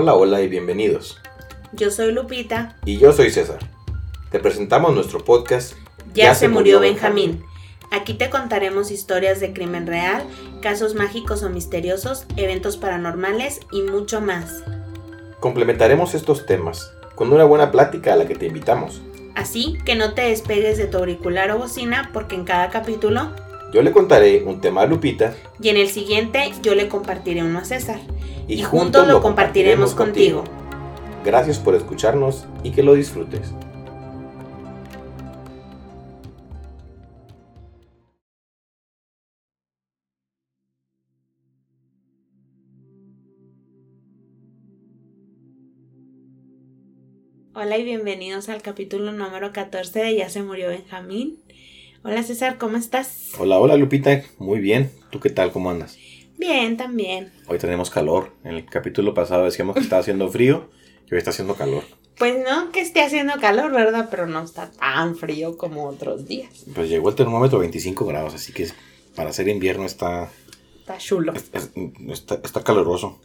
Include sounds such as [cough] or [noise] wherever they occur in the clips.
Hola, hola y bienvenidos. Yo soy Lupita. Y yo soy César. Te presentamos nuestro podcast Ya, se, murió Benjamín. Aquí te contaremos historias de crimen real, casos mágicos o misteriosos, eventos paranormales y mucho más. Complementaremos estos temas con una buena plática a la que te invitamos. Así que no te despegues de tu auricular o bocina porque en cada capítulo Yo le contaré un tema a Lupita y en el siguiente yo le compartiré uno a César. Y, juntos lo compartiremos contigo. Gracias por escucharnos y que lo disfrutes. Hola y bienvenidos al capítulo número 14 de Ya se murió Benjamín. Hola César, ¿cómo estás? Hola, hola Lupita, muy bien. ¿Tú qué tal? ¿Cómo andas? Bien, también. Hoy tenemos calor. En el capítulo pasado decíamos que estaba haciendo frío y hoy está haciendo calor. Pues no que esté haciendo calor, ¿verdad? Pero no está tan frío como otros días. Pues llegó el termómetro a 25 grados, así que para ser invierno está, Está chulo. es- es- está, está caluroso.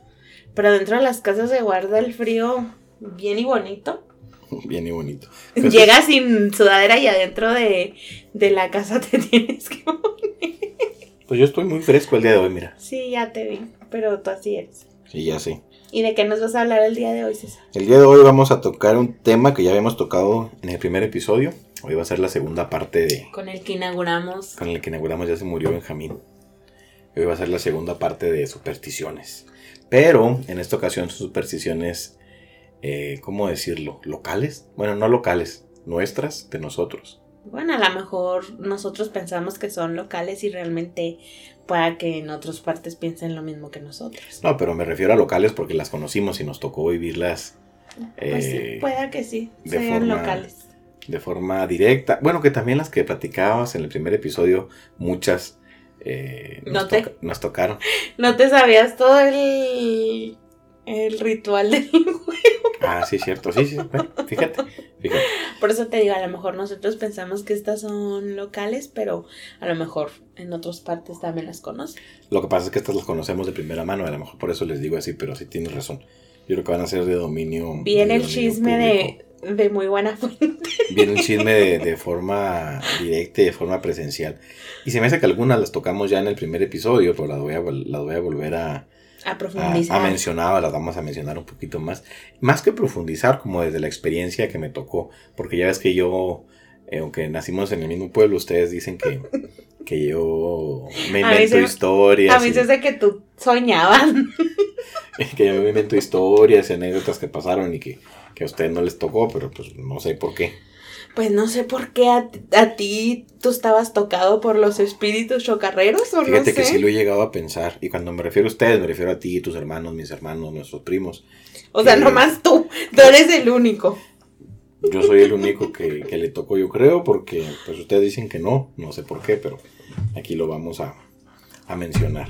Pero dentro de las casas se guarda el frío bien y bonito. [laughs] Bien y bonito. [laughs] Llegas sin sudadera y adentro de, de la casa te [laughs] tienes que poner. Pues yo estoy muy fresco el día de hoy, mira. Sí, ya te vi, pero tú así eres. Sí, ya sé. ¿Y de qué nos vas a hablar el día de hoy, César? El día de hoy vamos a tocar un tema que ya habíamos tocado en el primer episodio. Hoy va a ser la segunda parte de Con el que inauguramos. con el que inauguramos Ya se murió Benjamín. Hoy va a ser la segunda parte de supersticiones. Pero en esta ocasión son supersticiones, eh, ¿cómo decirlo? ¿Locales? Bueno, no locales, nuestras, de nosotros. Bueno, a lo mejor nosotros pensamos que son locales y realmente pueda que en otras partes piensen lo mismo que nosotros. No, pero me refiero a locales porque las conocimos y nos tocó vivirlas Pues sí, eh, pueda que sí, de sean forma- locales. de forma directa. Bueno, que también las que platicabas en el primer episodio, muchas eh, nos, No te- nos tocaron. [laughs] ¿No te sabías todo el, el ritual del [laughs] Ah, sí, cierto, sí, sí. bueno, fíjate, fíjate. Por eso te digo, a lo mejor nosotros pensamos que estas son locales, pero a lo mejor en otras partes también las conocen. Lo que pasa es que estas las conocemos de primera mano, a lo mejor por eso les digo así, pero sí tienes razón. Yo creo que van a ser de dominio. Viene el chisme público. de, de muy buena fuente. Viene el chisme de, de forma directa y de forma presencial. Y se me hace que algunas las tocamos ya en el primer episodio, pero las voy a, las voy a volver a, A a, profundizar. a mencionar, las vamos a mencionar un poquito más. Más que profundizar, como desde la experiencia que me tocó, porque ya ves que yo, eh, aunque nacimos en el mismo pueblo, ustedes dicen que, [laughs] que yo me A invento historias. a mí y- hace que tú soñabas. [laughs] que yo me invento historias y anécdotas que pasaron y que, que a ustedes no les tocó, pero pues no sé por qué. Pues no sé por qué a, a ti tú estabas tocado por los espíritus chocarreros o Fíjate no que sé. sí lo he llegado a pensar. Y cuando me refiero a ustedes, me refiero a ti, tus hermanos, mis hermanos, nuestros primos. O sea, que- nomás tú. Tú eres el único. Yo soy el único que, que le tocó, yo creo, porque pues ustedes dicen que no, no sé por qué, pero aquí lo vamos a, a mencionar.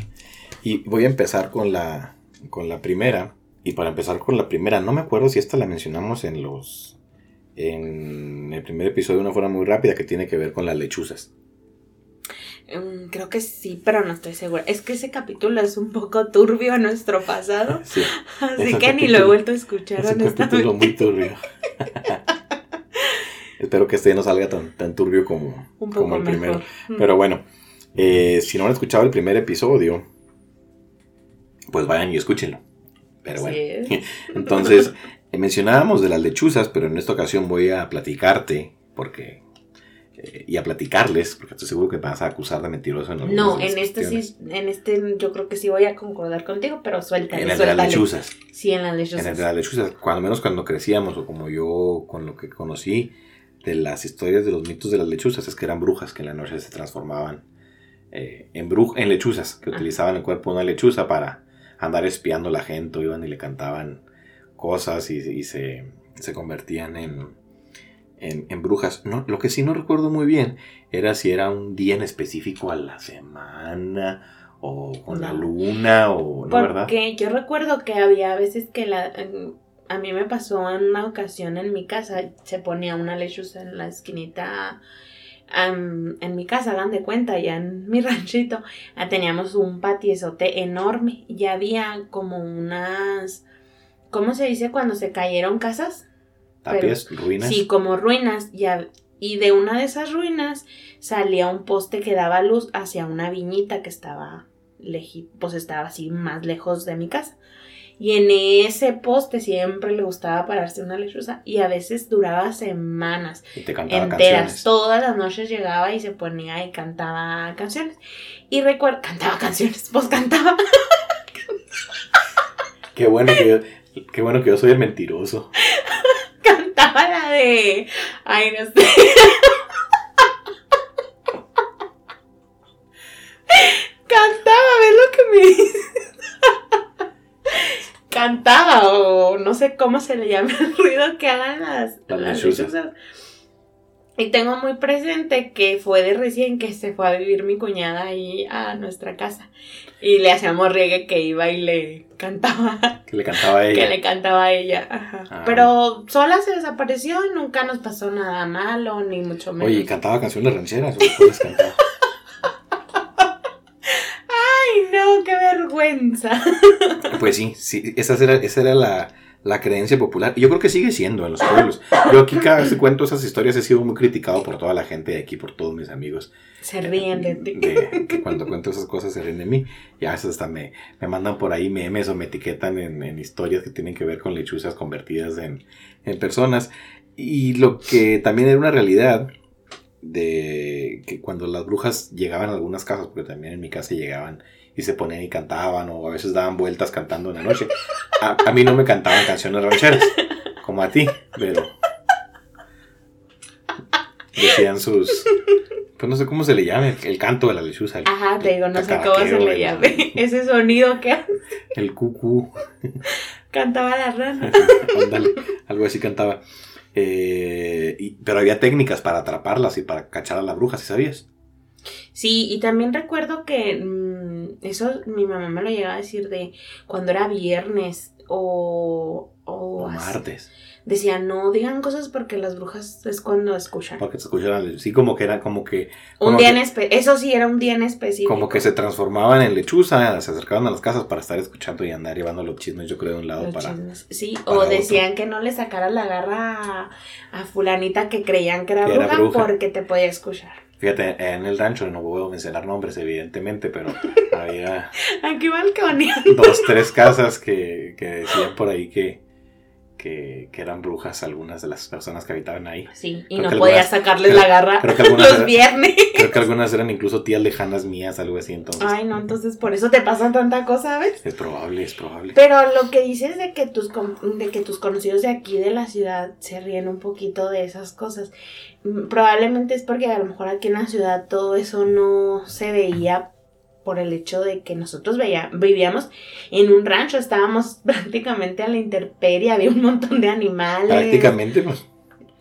Y voy a empezar con la, con la primera. Y para empezar con la primera, no me acuerdo si esta la mencionamos en los en el primer episodio de una forma muy rápida que tiene que ver con las lechuzas. Mm, creo que sí, pero no estoy segura. Es que ese capítulo es un poco turbio a nuestro pasado. [laughs] Sí, Así que ni lo he vuelto a escuchar, es un capítulo muy turbio. [laughs] [laughs] Espero que este no salga tan, tan turbio como, Un poco como el mejor. primero. Pero bueno, eh, si no han escuchado el primer episodio, pues vayan y escúchenlo. Pero bueno, es. entonces mencionábamos de las lechuzas, pero en esta ocasión voy a platicarte, porque eh, y a platicarles, porque estoy seguro que vas a acusar de mentiroso en No, en este sí, en este yo creo que sí voy a concordar contigo, pero suéltale, En el de las lechuzas. Sí, en las En lechuzas. el de las lechuzas, cuando menos cuando crecíamos, o como yo con lo que conocí de las historias de los mitos de las lechuzas, es que eran brujas que en la noche se transformaban eh, en, bruj en lechuzas, que Ah. utilizaban el cuerpo de una lechuza para andar espiando a la gente, o iban y le cantaban cosas y, y se, se convertían en, en, en brujas. No, lo que sí no recuerdo muy bien era si era un día en específico a la semana o con la luna o no, ¿verdad? Porque yo recuerdo que había veces que la a mí me pasó en una ocasión en mi casa, se ponía una lechuza en la esquinita en mi casa, hagan de cuenta, ya en mi [laughs] ranchito, teníamos un patiezote enorme y había como unas ¿cómo se dice cuando se cayeron casas? Tapias, ruinas. Sí, como ruinas. Y, a- y de una de esas ruinas salía un poste que daba luz hacia una viñita que estaba leji- pues estaba así más lejos de mi casa. Y en ese poste siempre le gustaba pararse una lechuza y a veces duraba semanas Y te cantaba enteras. canciones. Todas las noches llegaba y se ponía y cantaba canciones. Y recuerdo, cantaba canciones, pues cantaba. Qué bueno que yo, qué bueno que yo soy el mentiroso. [laughs] Cantaba la de. Ay, no sé. [laughs] Cantaba, ¿ves lo que me dices? [laughs] Cantaba, o no sé cómo se le llama el ruido que hagan las, Las las lechuzas. lechuzas. Y tengo muy presente que fue de recién que se fue a vivir mi cuñada ahí a nuestra casa. Y le hacíamos riegue que iba y le cantaba [laughs] Que le cantaba a que ella. le cantaba a ella. Ajá. Ah. Pero sola se desapareció y nunca nos pasó nada malo, ni mucho menos. Oye, y cantaba canciones rancheras. [laughs] Ay, no, qué vergüenza. Pues sí, sí esa era, esa era la, la creencia popular. Y yo creo que sigue siendo en los pueblos. Yo aquí cada vez que cuento esas historias he sido muy criticado por toda la gente de aquí, por todos mis amigos. Se ríen de ti. de- que cuando cuento esas cosas se ríen de mí. Y a veces hasta me, me mandan por ahí memes o me etiquetan en, en historias que tienen que ver con lechuzas convertidas en, en personas. Y lo que también era una realidad de que cuando las brujas llegaban a algunas casas, porque también en mi casa llegaban y se ponían y cantaban o a veces daban vueltas cantando en la noche. A, a mí no me cantaban canciones rancheras, como a ti, pero decían sus... Pues no sé cómo se le llame, el canto de la lechuza. el- Ajá, te digo, no sé cómo se le el- llame. [laughs] Ese sonido que El cucú, cantaba la rana. [laughs] ándale, algo así cantaba. Eh, y- pero había técnicas para atraparlas y para cachar a la bruja, ¿sí sabías? Sí, y también recuerdo que eso mi mamá me lo llegaba a decir de cuando era viernes o, o martes. Decía, no digan cosas porque las brujas es cuando escuchan. Porque se escuchaban, sí, como que era como que, Un día que- en espe- eso sí era un día en específico. como que se transformaban en lechuza, se acercaban a las casas para estar escuchando y andar llevando los chismes, yo creo, de un lado Los para. chismes. Sí, para o otro. decían que no le sacara la garra a, a fulanita que creían que era, Que era bruja, bruja. porque te podía escuchar. Fíjate, en el rancho no puedo mencionar nombres, evidentemente, pero [laughs] había Aquí balconía. dos, tres casas que, que decían por ahí que, que, que eran brujas algunas de las personas que habitaban ahí. Sí, y Creo no algunas- sacarles creo- la garra creo que algunas los eran- viernes. Creo que algunas eran incluso tías lejanas mías, algo así, entonces. Ay, no, entonces por eso te pasa tanta cosa, ¿sabes? Es probable, es probable. Pero lo que dices de que tus de que tus conocidos de aquí de la ciudad se ríen un poquito de esas cosas, mm, probablemente es porque a lo mejor aquí en la ciudad todo eso no se veía por el hecho de que nosotros veía, vivíamos en un rancho, estábamos [laughs] prácticamente a la intemperie, había un montón de animales, Prácticamente, pues.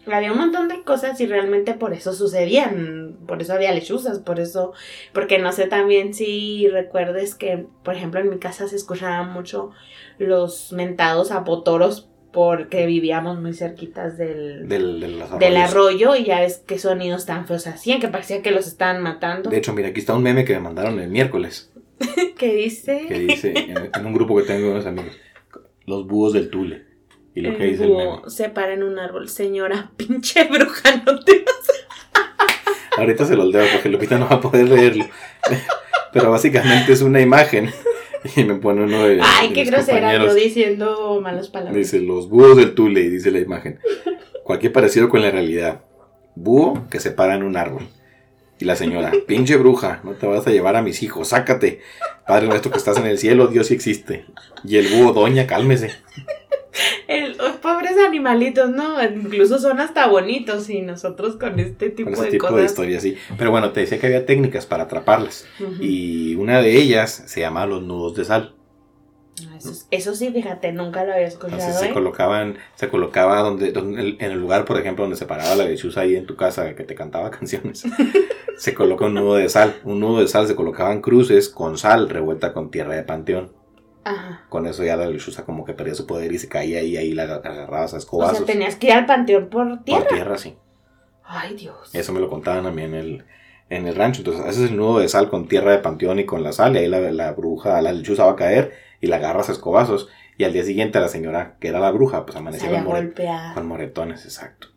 había un montón de cosas y realmente por eso sucedían, por eso había lechuzas, por eso, porque no sé también si recuerdes que, por ejemplo, en mi casa se escuchaban mucho los mentados apotoros porque vivíamos muy cerquitas del, Del, arroyo y ya ves qué sonidos tan feos hacían, que parecía que los estaban matando. De hecho, mira, aquí está un meme que me mandaron el miércoles. [laughs] ¿Qué dice? Que dice, en, en un grupo que tengo unos amigos, los búhos del Tule. Y lo que dice el meme. se para en un árbol. Señora, [laughs] pinche bruja, no te Ahorita se los leo porque Lupita no va a poder leerlo. [laughs] Pero básicamente es una imagen. [laughs] Y me pone uno de. Ay, de qué grosera, yo diciendo malas palabras. Dice los búhos del Tule, dice la imagen. [laughs] Cualquier parecido con la realidad. Búho que se para en un árbol. Y la señora, [laughs] pinche bruja, no te vas a llevar a mis hijos, sácate. Padre nuestro que estás en el cielo, Dios sí existe. Y el búho, doña, cálmese. El- los pobres animalitos, ¿no? Incluso son hasta bonitos y nosotros con este tipo Con ese de tipo cosas. de historias, sí. Pero bueno, te decía que había técnicas para atraparlas. Y una de ellas se llama los nudos de sal. Ah, Eso, eso sí, fíjate, nunca lo había escuchado, Entonces se ¿eh? colocaban, se colocaba donde, donde- en el lugar, por ejemplo, donde se paraba la lechuza ahí en tu casa que te cantaba [laughs] canciones. se coloca un nudo de sal. Un nudo de sal se colocaban cruces con sal revuelta con tierra de panteón. Ajá. Con eso ya la lechuza como que perdía su poder y se caía ahí, ahí la agarrabas a O escobazos. sea, tenías que ir al panteón por tierra. Por tierra, sí. Ay, Dios. Eso me lo contaban a mí en el, en el rancho. Entonces, haces el nudo de sal con tierra de panteón y con la sal. Y ahí la, la bruja, la lechuza va a caer y la agarras a escobazos. Y Y al día siguiente la señora, que era la bruja, pues amanecía con, more- con moretones, exacto.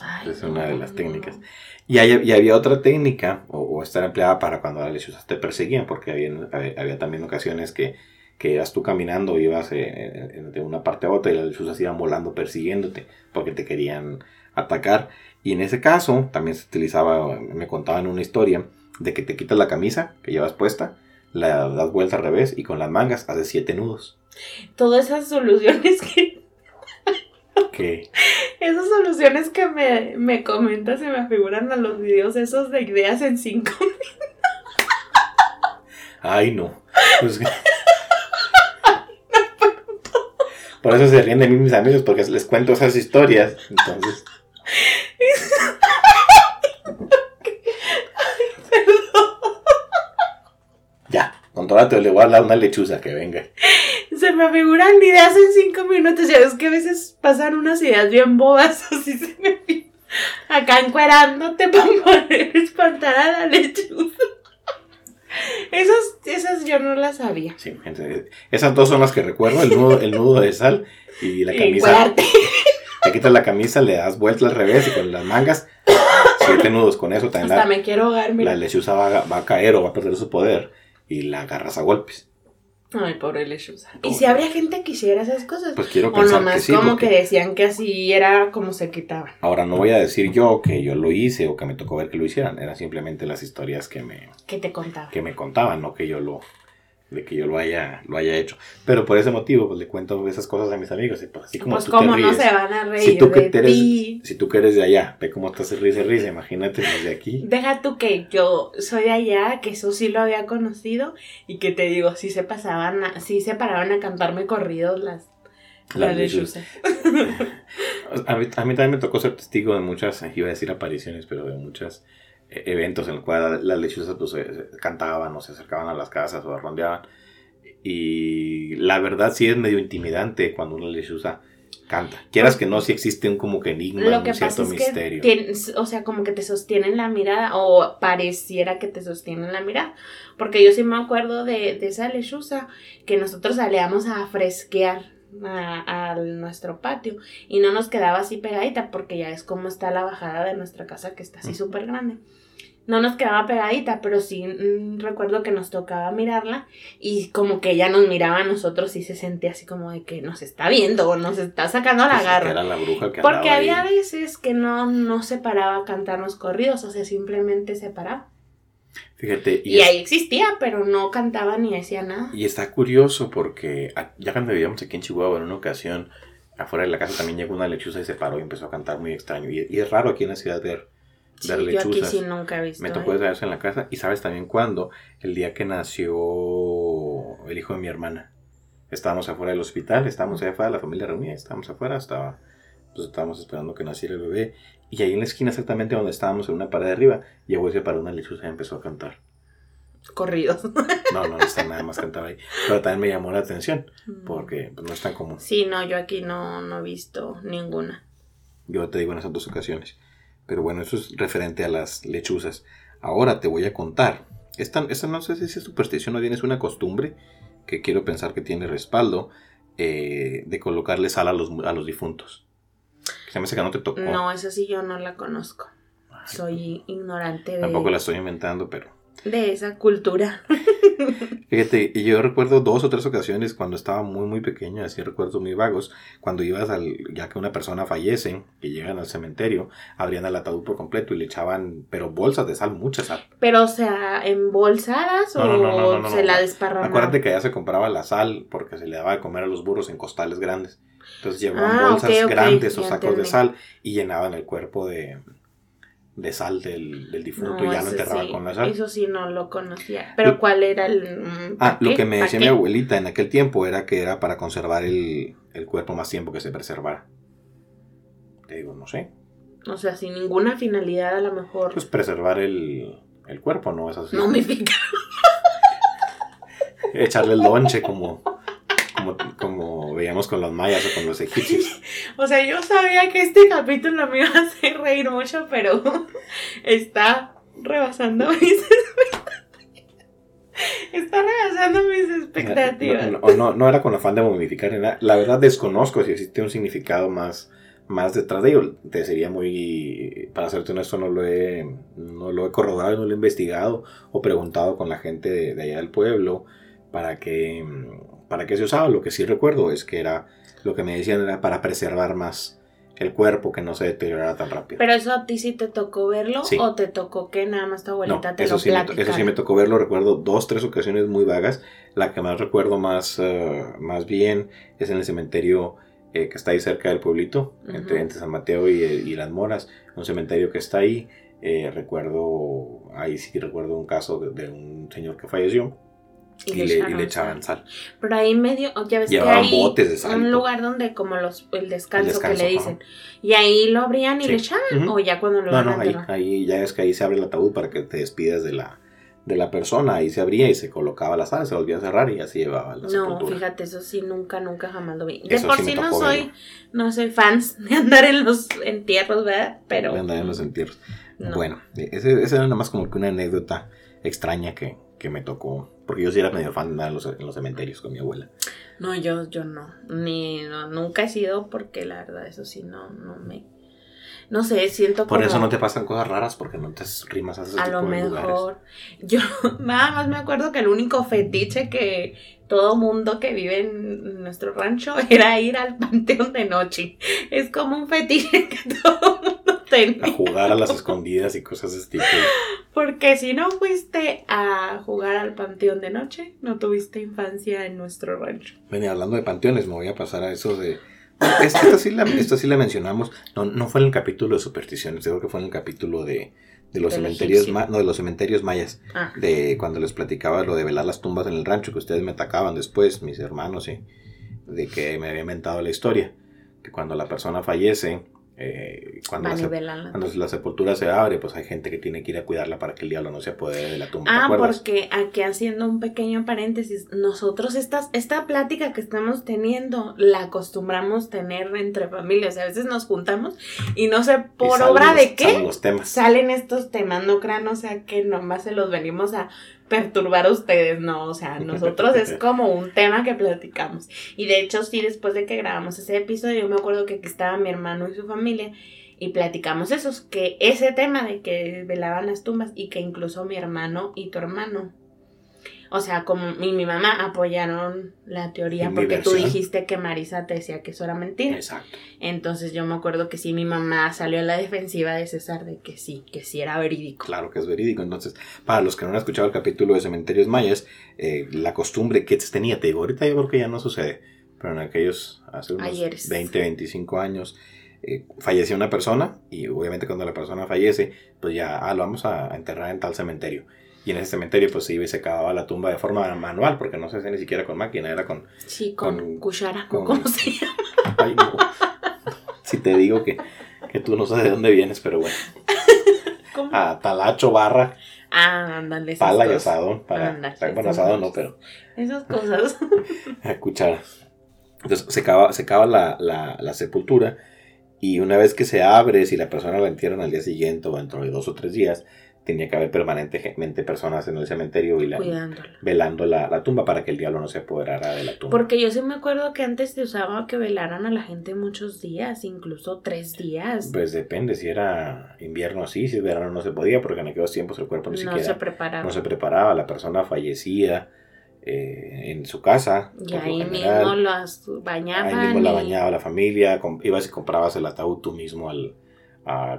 Ay, Es una de las no. técnicas. Y, hay- y había otra técnica, o, o esta era empleada para cuando las lechuzas te perseguían, porque había, había, había también ocasiones que, que ibas tú caminando, ibas eh, eh, de una parte a otra y las lechuzas iban volando persiguiéndote, porque te querían atacar. Y en ese caso también se utilizaba, me contaban una historia, de que te quitas la camisa que llevas puesta, la das vuelta al revés y con las mangas haces siete nudos. Todas esas soluciones que, [laughs] Que esas soluciones que me, me comentas se me figuran a los videos esos de ideas en cinco. [laughs] Ay, no. Pues- Por eso se ríen de mí mis amigos, porque les cuento esas historias. Entonces, [laughs] ya, controlate, le voy a hablar a una lechuza que venga. Se me figuran ideas en cinco minutos. Ya ves que a veces pasan unas ideas bien bobas. [laughs] Así se me Acá encuerándote para poder espantar a la lechuza. Esas, esas yo no las sabía. Sí, gente, esas dos son las que recuerdo, el nudo, el nudo de sal y la [laughs] camisa. Te quitas la camisa, le das vuelta al revés y con las mangas, siete nudos. Con eso también Hasta la, me quiero ahogar, la lechuza va, va a caer o va a perder su poder y la agarras a golpes. Ay, pobre lechuza. ¿Y si habría gente que hiciera esas cosas? Pues quiero o pensar nomás que sí. como porque- que decían que así era como se quitaban. Ahora no voy a decir yo que yo lo hice o que me tocó ver que lo hicieran, eran simplemente las historias que me, Que te contaba. que me contaban, no que yo lo de que yo lo haya lo haya hecho. Pero por ese motivo pues le cuento esas cosas a mis amigos y pues así como pues tú como te no ríes. se van a reír si tú que de eres ti. si tú que eres de allá, ve cómo estás risa y risa, imagínate los de aquí. Deja tú que yo soy de allá, que eso sí lo había conocido y que te digo, sí se pasaban, a- sí se paraban a cantarme corridos las, Las las lechuzas. [laughs] A mí, a mí también me tocó ser testigo de muchas, iba a decir apariciones, pero de muchos eventos en los cuales las lechuzas pues, cantaban o se acercaban a las casas o rondeaban. Y la verdad sí es medio intimidante cuando una lechuza canta. Quieras que no, sí existe un como que enigma, Lo un que cierto pasa es misterio. que, tienes- o sea, como que te sostienen la mirada o pareciera que te sostienen la mirada. Porque yo sí me acuerdo de, de esa lechuza que nosotros salíamos a fresquear a, a nuestro patio y no nos quedaba así pegadita porque ya es como está la bajada de nuestra casa que está así súper grande. No nos quedaba pegadita, pero sí mm, recuerdo que nos tocaba mirarla y como que ella nos miraba a nosotros y se sentía así como de que nos está viendo o nos está sacando la Pues, garra. que era la bruja que Porque había ahí. veces que no, no se paraba a cantarnos corridos, o sea, simplemente se paraba. Fíjate, y, Y, es- ahí existía, pero no cantaba ni decía nada. y está curioso porque a- ya cuando vivíamos aquí en Chihuahua en una ocasión, afuera de la casa también llegó una lechuza y se paró y empezó a cantar muy extraño. Y, y es raro aquí en la ciudad ver, Sí, ver yo aquí lechuzas. sí nunca he visto. Me ¿eh? tocó ver eso en la casa. Y sabes también cuándo? El día que nació el hijo de mi hermana. Estábamos afuera del hospital, estábamos allá afuera, la familia reunida, estábamos afuera, estaba, pues estábamos esperando que naciera el bebé. Y ahí en la esquina, exactamente donde estábamos, en una pared de arriba, llegó y se paró una lechuza y empezó a cantar. Corridos. [laughs] No, no, no está nada más cantaba ahí. Pero también me llamó la atención, porque pues, no es tan común. Sí, no, yo aquí no, no he visto ninguna. Yo te digo en esas dos ocasiones. Pero bueno, eso es referente a las lechuzas. Ahora te voy a contar. Esta, esta no sé si es superstición o bien es una costumbre que quiero pensar que tiene respaldo eh, de colocarle sal a los, a los difuntos. Se me hace que no te tocó. No, esa sí yo no la conozco. Ay, Soy ignorante de, Tampoco la estoy inventando, pero de esa cultura. [laughs] Fíjate, y yo recuerdo dos o tres ocasiones cuando estaba muy, muy pequeño, así recuerdos muy vagos, cuando ibas al, ya que una persona fallece, que llegan al cementerio, abrían el ataúd por completo y le echaban, pero bolsas de sal, mucha sal. Pero, o sea, ¿embolsadas o No, no, se la desparramaban? Acuérdate que allá se compraba la sal porque se le daba de comer a los burros en costales grandes. Entonces llevaban Ah, bolsas grandes o sacos de sal y llenaban el cuerpo de, de sal del, del difunto y ya lo enterraban sí, con la sal. Eso sí no lo conocía. Pero ¿cuál era el...? mm, Ah, ¿pa' lo que me ¿Pa' decía mi abuelita en aquel tiempo era que era para conservar el, el cuerpo más tiempo que se preservara. Te digo, no sé. O sea, sin ninguna finalidad a lo mejor. Pues preservar el, el cuerpo, ¿no? Es así. no me [laughs] pica. Echarle el lonche como, como, como veíamos con los mayas o con los egipcios. [laughs] O sea, yo sabía que este capítulo me iba a hacer reír mucho, pero [laughs] está rebasando [laughs] mis Está rebasando mis expectativas. No, no, no, era con afán de momificar. La verdad desconozco si existe un significado más, más detrás de ello. Te sería muy, para serte honesto, no lo he, no lo he corroborado, no lo he investigado o preguntado con la gente de, allá del pueblo para qué, para qué se usaba. Lo que sí recuerdo es que era, lo que me decían era para preservar más el cuerpo que no se deteriorara tan rápido. Pero eso a ti sí te tocó verlo o te tocó que nada más tu abuelita te eso lo sí me Eso sí me tocó verlo, recuerdo dos, tres ocasiones muy vagas. La que más recuerdo más, eh, más bien es en el cementerio eh, que está ahí cerca del pueblito, entre, San Mateo y, Las Moras, un cementerio que está ahí. Eh, recuerdo, ahí sí recuerdo un caso de un señor que falleció y, le, echaban sal. Pero ahí medio, ya ves que hay botes de sal, un lugar donde como los el descanso, que le dicen. Y ahí lo abrían y le echaban o ya cuando lo No, no, ahí, ahí, ya es que ahí se abre el ataúd para que te despidas de la de la persona, ahí se abría y se colocaba la sal, se volvía a cerrar y así llevaba la No, fíjate, eso sí nunca nunca jamás lo vi. De por sí, no soy no soy fans [laughs] de andar en los entierros, ¿verdad? Pero de andar en los entierros. Bueno, esa era nada más como que una anécdota extraña que, que me tocó. Porque yo sí era medio fan de en los, en los cementerios con mi abuela. No, yo, yo no. Ni, nunca he sido porque la verdad eso sí no, no me... No sé, siento Por eso no te pasan cosas raras porque no te rimas a ese A lo mejor. Yo [laughs] nada más me acuerdo que el único fetiche que todo mundo que vive en nuestro rancho [laughs] era ir al [laughs] panteón de noche. Es como un fetiche que todo mundo A jugar a las escondidas y cosas de este tipo. Porque si no fuiste a jugar al panteón de noche, no tuviste infancia en nuestro rancho. Ven, hablando de panteones, me voy a pasar a eso de... Esta, sí, la, sí la mencionamos, no, no fue en el capítulo de supersticiones, creo que fue en el capítulo de, de los cementerios no, de los cementerios mayas ah. de cuando les platicaba lo de velar las tumbas en el rancho que ustedes me atacaban después mis hermanos sí de que me había inventado la historia que cuando la persona fallece eh, cuando, la, cuando la sepultura se abre, pues hay gente que tiene que ir a cuidarla para que el diablo no se apodere de la tumba. Ah, porque aquí haciendo un pequeño paréntesis, nosotros esta, esta plática que estamos teniendo la acostumbramos tener entre familias. A veces nos juntamos y no sé por obra de qué salen, los temas. salen estos temas, no crean, o sea que nomás se los venimos a perturbar a ustedes, no, o sea, [laughs] nosotros es como un tema que platicamos. Y de hecho, sí, después de que grabamos ese episodio, yo me acuerdo que aquí estaba mi hermano y su familia y platicamos esos, que ese tema de que velaban las tumbas y que incluso mi hermano y tu hermano o sea, como mi, mi mamá apoyaron la teoría porque tú dijiste que Marisa te decía que eso era mentira. Exacto. Entonces yo me acuerdo que sí, mi mamá salió a la defensiva de César de que sí, que sí era verídico. Claro que es verídico. Entonces, para los que no han escuchado el capítulo de Cementerios Mayas, eh, la costumbre que tenía, te digo, ahorita yo creo que ya no sucede, pero en aquellos, hace unos 20, 25 años, eh, falleció una persona y obviamente cuando la persona fallece, pues ya, ah, lo vamos a enterrar en tal cementerio y en ese cementerio pues se iba y se cavaba la tumba de forma manual, porque no se hacía ni siquiera con máquina, era con... Sí, con, cuchara, ¿cómo se llama? Si te digo que, que tú no sabes de dónde vienes, pero bueno. ¿Cómo? A talacho, barra. Ah, ándale. Pala y asadón. Para, bueno, asadón no, pero... Esas cosas. [laughs] A cuchara. Entonces se cava, se cava la, la, la sepultura y una vez que se abre, si la persona la entierran al día siguiente o dentro de dos o tres días, tenía que haber permanentemente personas en el cementerio y la, velando la, tumba para que el diablo no se apoderara de la tumba. Porque yo sí me acuerdo que antes se usaba que velaran a la gente muchos días, incluso tres días. Pues depende, si era invierno así, si era verano no se podía, porque en aquellos tiempos el cuerpo ni siquiera se preparaba. no se preparaba, la persona fallecía. Eh, en su casa. Y ahí mismo las bañaban. Ahí mismo la bañaba la familia, ibas y comprabas el ataúd tú mismo al,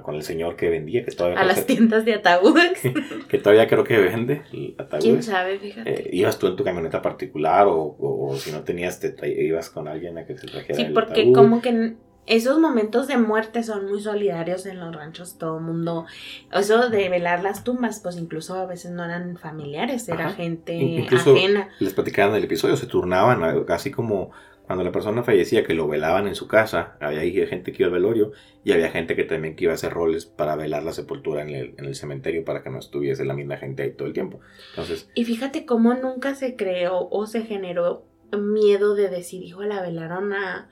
con el señor que vendía, que todavía... A las tiendas de ataúdes. [laughs] Que, todavía creo que vende ataúdes. ¿Quién sabe? Fíjate. Eh, ibas tú en tu camioneta particular o, si no tenías, te ibas con alguien a que se trajera Sí, porque como que esos momentos de muerte son muy solidarios en los ranchos, todo el mundo, eso de velar las tumbas, pues incluso a veces no eran familiares, era gente incluso ajena. Les platicaban el episodio, se turnaban, casi como cuando la persona fallecía, que lo velaban en su casa, había gente que iba al velorio y había gente que también que iba a hacer roles para velar la sepultura en el, cementerio para que no estuviese la misma gente ahí todo el tiempo. Entonces, y fíjate cómo nunca se creó o se generó miedo de decir, hijo, la velaron a,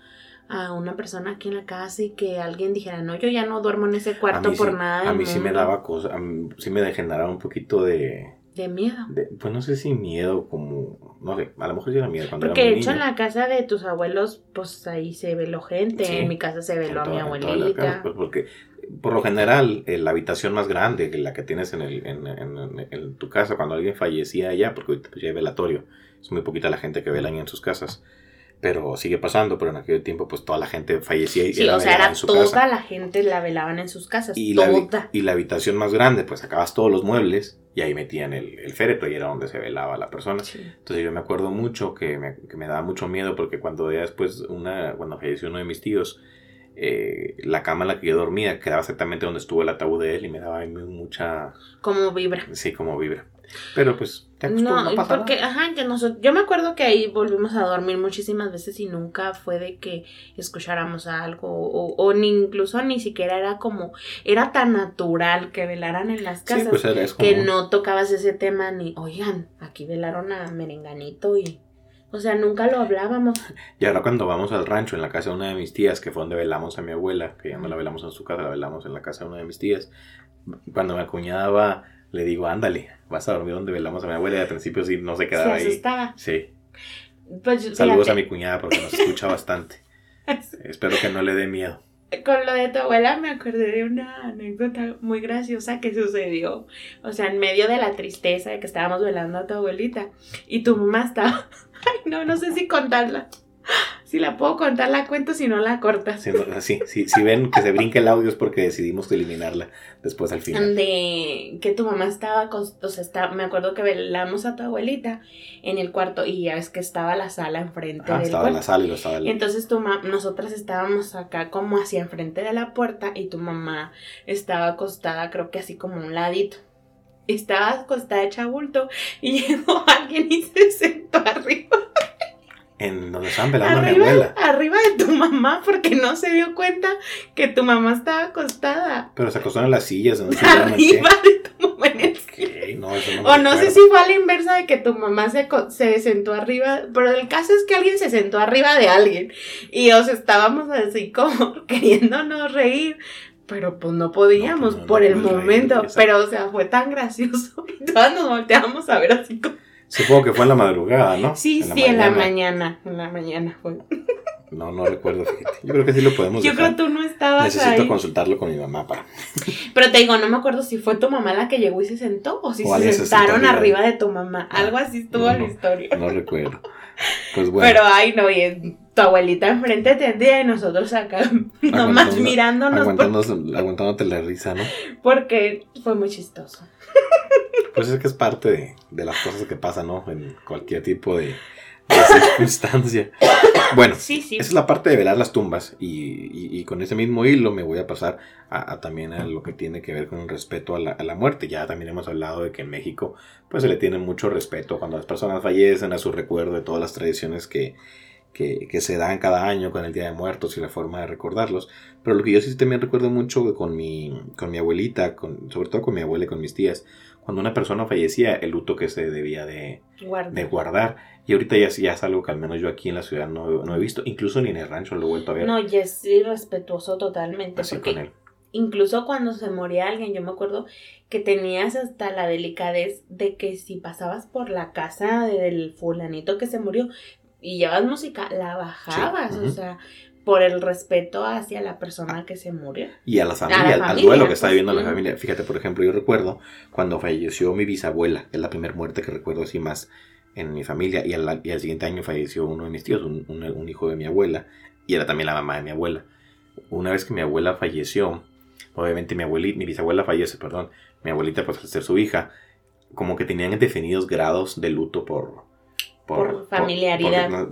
una persona aquí en la casa y que alguien dijera, no, yo ya no duermo en ese cuarto por nada. A mí sí me daba cosas, sí me generaba un poquito de De miedo. pues no sé si miedo, como. No sé, a lo mejor sí era miedo cuando Porque de hecho en la casa de tus abuelos, pues ahí se veló gente. en mi casa se veló a mi abuelita. pues porque por lo general, eh, la habitación más grande, la que tienes en, el, en, en, tu casa, cuando alguien fallecía allá, porque ahorita pues, ya hay velatorio, es muy poquita la gente que velan en sus casas pero sigue pasando, pero en aquel tiempo pues toda la gente fallecía y sí, o sea, era toda la gente la velaban en sus casas, y toda. La, y la habitación más grande, pues sacabas todos los muebles y ahí metían el, el féretro y era donde se velaba la persona. Entonces yo me acuerdo mucho que me, que me daba mucho miedo porque cuando ya después, una, cuando falleció uno de mis tíos, eh, la cama en la que yo dormía quedaba exactamente donde estuvo el ataúd de él y me daba mucha... Como vibra. Sí, como vibra. Pero pues no, porque, ajá, que nosotros, yo me acuerdo que ahí volvimos a dormir muchísimas veces y nunca fue de que escucháramos algo o, o ni incluso ni siquiera era como, era tan natural que velaran en las casas pues, que no tocabas ese tema ni, oigan, aquí velaron a Merenganito y o sea, nunca lo hablábamos. Y ahora cuando vamos al rancho, en la casa de una de mis tías, que fue donde velamos a mi abuela, que ya no la velamos en su casa, la velamos en la casa de una de mis tías, cuando mi cuñada va, le digo, ándale, vas a dormir donde velamos a mi abuela, y al principio sí no se quedaba se ahí. Sí. Pues, Saludos a mi cuñada porque nos escucha [laughs] bastante. Espero que no le dé miedo. Con lo de tu abuela me acordé de una anécdota muy graciosa que sucedió. O sea, en medio de la tristeza de que estábamos velando a tu abuelita y tu mamá estaba [laughs] Ay, no, no sé si contarla. Si la puedo contar, la cuento, si no la cortas. Sí, si ven que se brinca el audio es porque decidimos eliminarla después al final. De que tu mamá estaba, o sea, está, me acuerdo que velamos a tu abuelita en el cuarto y ya ves que estaba la sala enfrente ah, estaba en la sala y lo estaba el... Entonces tu nosotras estábamos acá como hacia enfrente de la puerta y tu mamá estaba acostada, creo que así como un ladito estaba acostada hecha bulto y [laughs] llegó alguien y se sentó arriba. En donde estaban velando a mi abuela. Arriba de tu [laughs] mamá, porque no se dio cuenta que tu mamá estaba acostada. Pero se acostó en las sillas. ¿no? Arriba de tu mamá en el no, O no sé si fue a la inversa de que tu mamá se, se sentó arriba. Pero el caso es que alguien se sentó arriba de alguien. Y os estábamos así como [laughs] queriéndonos reír pero pues no podíamos pues, por el momento, pero o sea, fue tan [laughs] gracioso y todas nos volteamos a ver así como... Supongo que fue en la madrugada, ¿no? Sí, sí, en la mañana, en la mañana fue. No, no recuerdo, Yo creo que sí lo podemos Yo creo que tú no estabas Necesito consultarlo con mi mamá para... Pero te digo, no me acuerdo si fue tu mamá la que llegó y se sentó o si se sentaron arriba de tu mamá. Algo así estuvo la historia. No recuerdo. Pues bueno. Pero ay, no, y tu abuelita enfrente tendría y nosotros acá [laughs] nomás mirándonos. Aguantándote la risa, ¿no? Porque fue muy chistoso. [laughs] Pues es que es parte de, las cosas que pasan, ¿no? En cualquier tipo de, circunstancia. [coughs] Bueno, esa es la parte de velar las tumbas y, con ese mismo hilo me voy a pasar a, también a lo que tiene que ver con el respeto a la, a la, muerte. Ya también hemos hablado de que en México pues se le tiene mucho respeto cuando las personas fallecen, a su recuerdo de todas las tradiciones que, que, se dan cada año con el Día de Muertos y la forma de recordarlos. Pero lo que yo sí también recuerdo mucho con mi, con mi abuelita, con, sobre todo con mi abuela y con mis tías, cuando una persona fallecía, el luto que se debía de, de guardar. Y ahorita ya, ya, es algo que al menos yo aquí en la ciudad no, no, he visto, incluso ni en el rancho lo he vuelto a ver. No, y es irrespetuoso totalmente. Así con él. Incluso cuando se moría alguien, yo me acuerdo que tenías hasta la delicadez de que si pasabas por la casa del fulanito que se murió, y llevas música, la bajabas, o sea, por el respeto hacia la persona que se murió. Y a la familia, al duelo que está viviendo la familia. Fíjate, por ejemplo, yo recuerdo cuando falleció mi bisabuela, es la primera muerte que recuerdo así más en mi familia, y al, y al siguiente año falleció uno de mis tíos, un, un, hijo de mi abuela, y era también la mamá de mi abuela. Una vez que mi abuela falleció, obviamente mi abuelita, mi bisabuela fallece, perdón, mi abuelita pues al ser su hija, como que tenían definidos grados de luto por, por, familiaridad.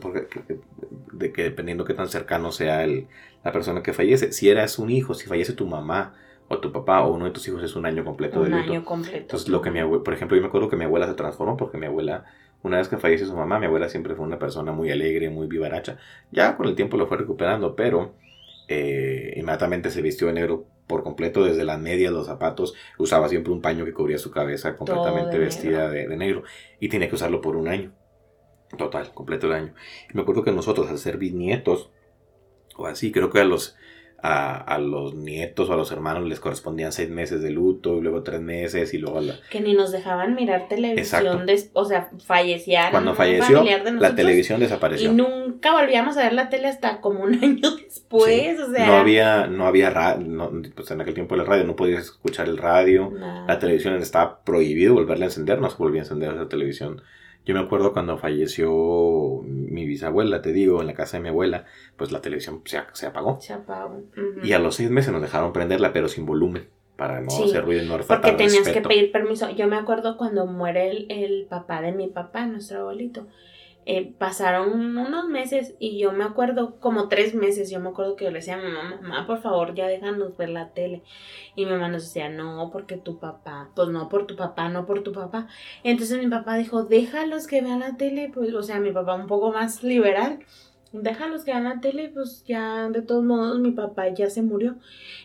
de que dependiendo qué tan cercano sea el, la persona que fallece. Si eras un hijo, si fallece tu mamá o tu papá o uno de tus hijos es un año completo un de luto. año completo. Entonces, lo que mi abuela, por ejemplo, yo me acuerdo que mi abuela se transformó porque mi abuela, una vez que fallece su mamá, mi abuela siempre fue una persona muy alegre, muy vivaracha. Ya con el tiempo lo fue recuperando, pero eh, inmediatamente se vistió de negro por completo, desde las medias, los zapatos, usaba siempre un paño que cubría su cabeza completamente vestida de, de negro y tiene que usarlo por un año. Total, completo el año. Y me acuerdo que nosotros, al ser bisnietos, o así, creo que a los a, los nietos o a los hermanos les correspondían seis meses de luto y luego tres meses y luego la... Que ni nos dejaban mirar televisión, o sea, fallecían. Cuando falleció, la televisión desapareció. Y nunca volvíamos a ver la tele hasta como un [laughs] año después, o sea... No había, no había radio, pues en aquel tiempo la radio, no podías escuchar el radio, la televisión estaba prohibido volverla a encender, no se volvía a encender esa televisión yo me acuerdo cuando falleció mi bisabuela, te digo, en la casa de mi abuela, pues la televisión se, se apagó. Se apagó. Y a los seis meses nos dejaron prenderla, pero sin volumen, para no hacer ruido y no Porque tenías que pedir permiso. Yo me acuerdo cuando muere el, el papá de mi papá, nuestro abuelito. Eh, pasaron unos meses y yo me acuerdo, como tres meses, yo me acuerdo que yo le decía a mi mamá, mamá, por favor, ya déjanos ver la tele. Y mi mamá nos decía, no, porque tu papá, pues no por tu papá, no por tu papá. Entonces mi papá dijo, déjalos que vean la tele, pues, o sea, mi papá un poco más liberal déjalos que vean la tele, pues ya de todos modos mi papá ya se murió.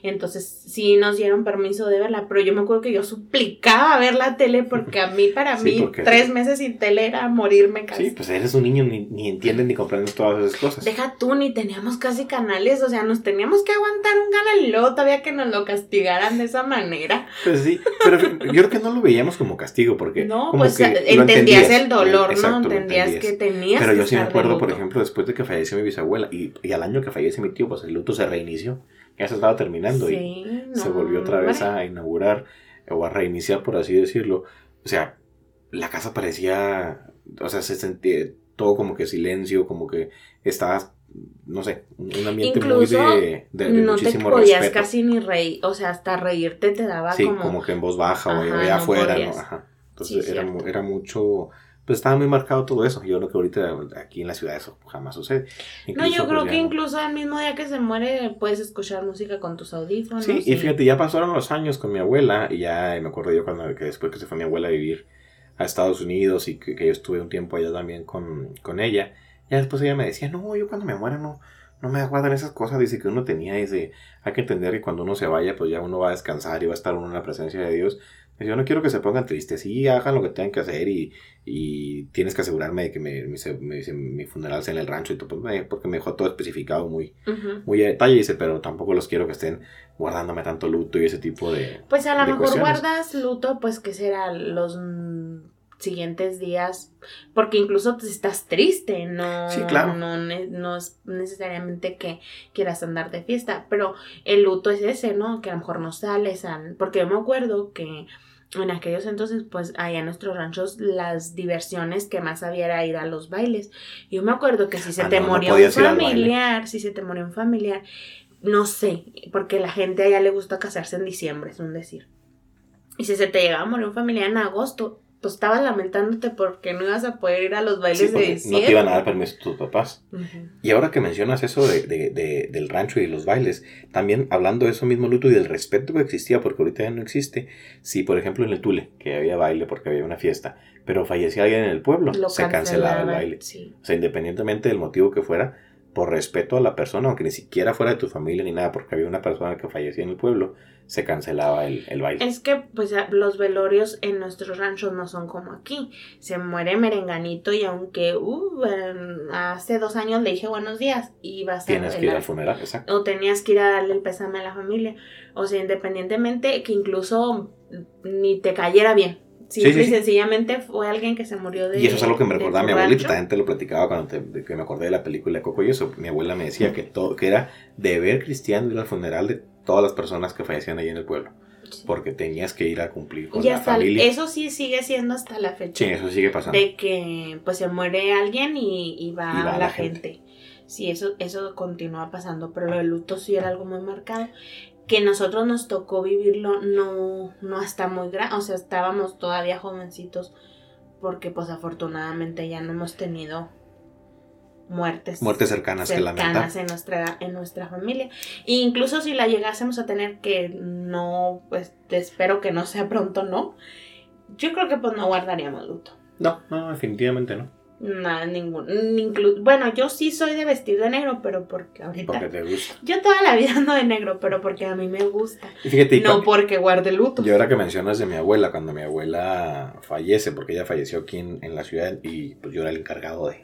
Entonces sí nos dieron permiso de verla, pero yo me acuerdo que yo suplicaba ver la tele porque a mí, para [laughs] mí, tres meses sin tele era morirme casi. Sí, pues eres un niño, ni, ni entiendes ni comprendes todas esas cosas. Deja tú, ni teníamos casi canales, o sea, nos teníamos que aguantar un canal y luego todavía que nos lo castigaran de esa manera. Pues sí, pero yo creo que no lo veíamos como castigo porque... No, pues entendías, el dolor, ¿no? Entendías, que tenías Pero yo sí me acuerdo, por ejemplo, después de que falleció mi bisabuela y, y, al año que fallece mi tío, pues el luto se reinició. Ya se estaba terminando y se volvió otra vez a inaugurar o a reiniciar, por así decirlo. O sea, la casa parecía, o sea, se sentía todo como que silencio, como que estaba no sé, un ambiente muy de, de, no te podías casi ni reír, o sea, hasta reírte te daba sí, como... que en voz baja o allá afuera, ¿no? Ajá. Entonces era, era mucho pues estaba muy marcado todo eso. Yo creo que ahorita aquí en la ciudad eso jamás sucede. no, yo creo pues, que incluso al mismo día que se muere puedes escuchar música con tus audífonos. Sí, y, fíjate, ya pasaron los años con mi abuela y ya me acuerdo yo cuando que después que se fue mi abuela a vivir a Estados Unidos y que, yo estuve un tiempo allá también con, con, ella, ya después ella me decía, no, yo cuando me muera no, no me aguardan esas cosas, dice que uno tenía, dice, hay que entender que cuando uno se vaya, pues ya uno va a descansar y va a estar uno en la presencia de Dios yo no quiero que se pongan tristes, sí, hagan lo que tengan que hacer y, y tienes que asegurarme de que me, mi funeral sea en el rancho y todo, pues, porque me dejó todo especificado muy, muy a detalle, dice, pero tampoco los quiero que estén guardándome tanto luto y ese tipo de... Pues a lo mejor guardas luto, pues que será los siguientes días, porque incluso pues, estás triste, no, sí, claro. no, no, es necesariamente que quieras andar de fiesta, pero el luto es ese, ¿no? Que a lo mejor no sales, porque yo me acuerdo que en aquellos entonces, pues allá en nuestros ranchos, las diversiones que más había era ir a los bailes. Yo me acuerdo que si se ah, te moría un familiar, si se te moría un familiar, no sé, porque la gente allá le gusta casarse en diciembre, es un decir. Y si se te llegaba a morir un familiar en agosto, pues estabas lamentándote porque no ibas a poder ir a los bailes de diciembre. No te iban a dar permiso tus papás. Y ahora que mencionas eso de, de, del rancho y los bailes, también hablando de eso mismo, Luto, y del respeto que existía, porque ahorita ya no existe. Si, por ejemplo, en el Tule, que había baile porque había una fiesta, pero fallecía alguien en el pueblo, se cancelaba el baile. O sea, independientemente del motivo que fuera, por respeto a la persona, aunque ni siquiera fuera de tu familia ni nada, porque había una persona que fallecía en el pueblo, se cancelaba el, el, baile. Es que pues los velorios en nuestros ranchos no son como aquí. Se muere merenganito y aunque uh, hace dos años le dije buenos días, ibas a... Tienes que ir al funeral, exacto. O tenías que ir a darle el pésame a la familia. O sea, independientemente que incluso ni te cayera bien. Simple y sencillamente fue alguien que se murió de. Y eso es algo que me recordaba mi abuelita, también te lo platicaba cuando te, que me acordé de la película de Coco y eso. Mi abuela me decía que todo, que era deber cristiano ir al funeral de todas las personas que fallecían ahí en el pueblo. Porque tenías que ir a cumplir con la familia. Eso sí sigue siendo hasta la fecha. Sí, eso sigue pasando. De que pues se muere alguien y, va, la, gente. Sí, eso, eso continúa pasando, pero lo del luto sí era algo muy marcado. Que nosotros nos tocó vivirlo no, no hasta muy grande, o sea, estábamos todavía jovencitos porque pues afortunadamente ya no hemos tenido muertes. Muertes cercanas, que lamentar. en nuestra, en nuestra familia. E incluso si la llegásemos a tener que no, pues espero que no sea pronto, ¿no? Yo creo que pues no guardaríamos luto. No, no, definitivamente no. Nada, ningún. bueno, yo sí soy de vestir de negro, pero porque ahorita. Porque te gusta. Yo toda la vida [laughs] ando de negro, pero porque a mí me gusta. fíjate, no porque guarde luto. Y ahora que mencionas de mi abuela, cuando mi abuela fallece, porque ella falleció aquí en la ciudad y pues yo era el encargado de,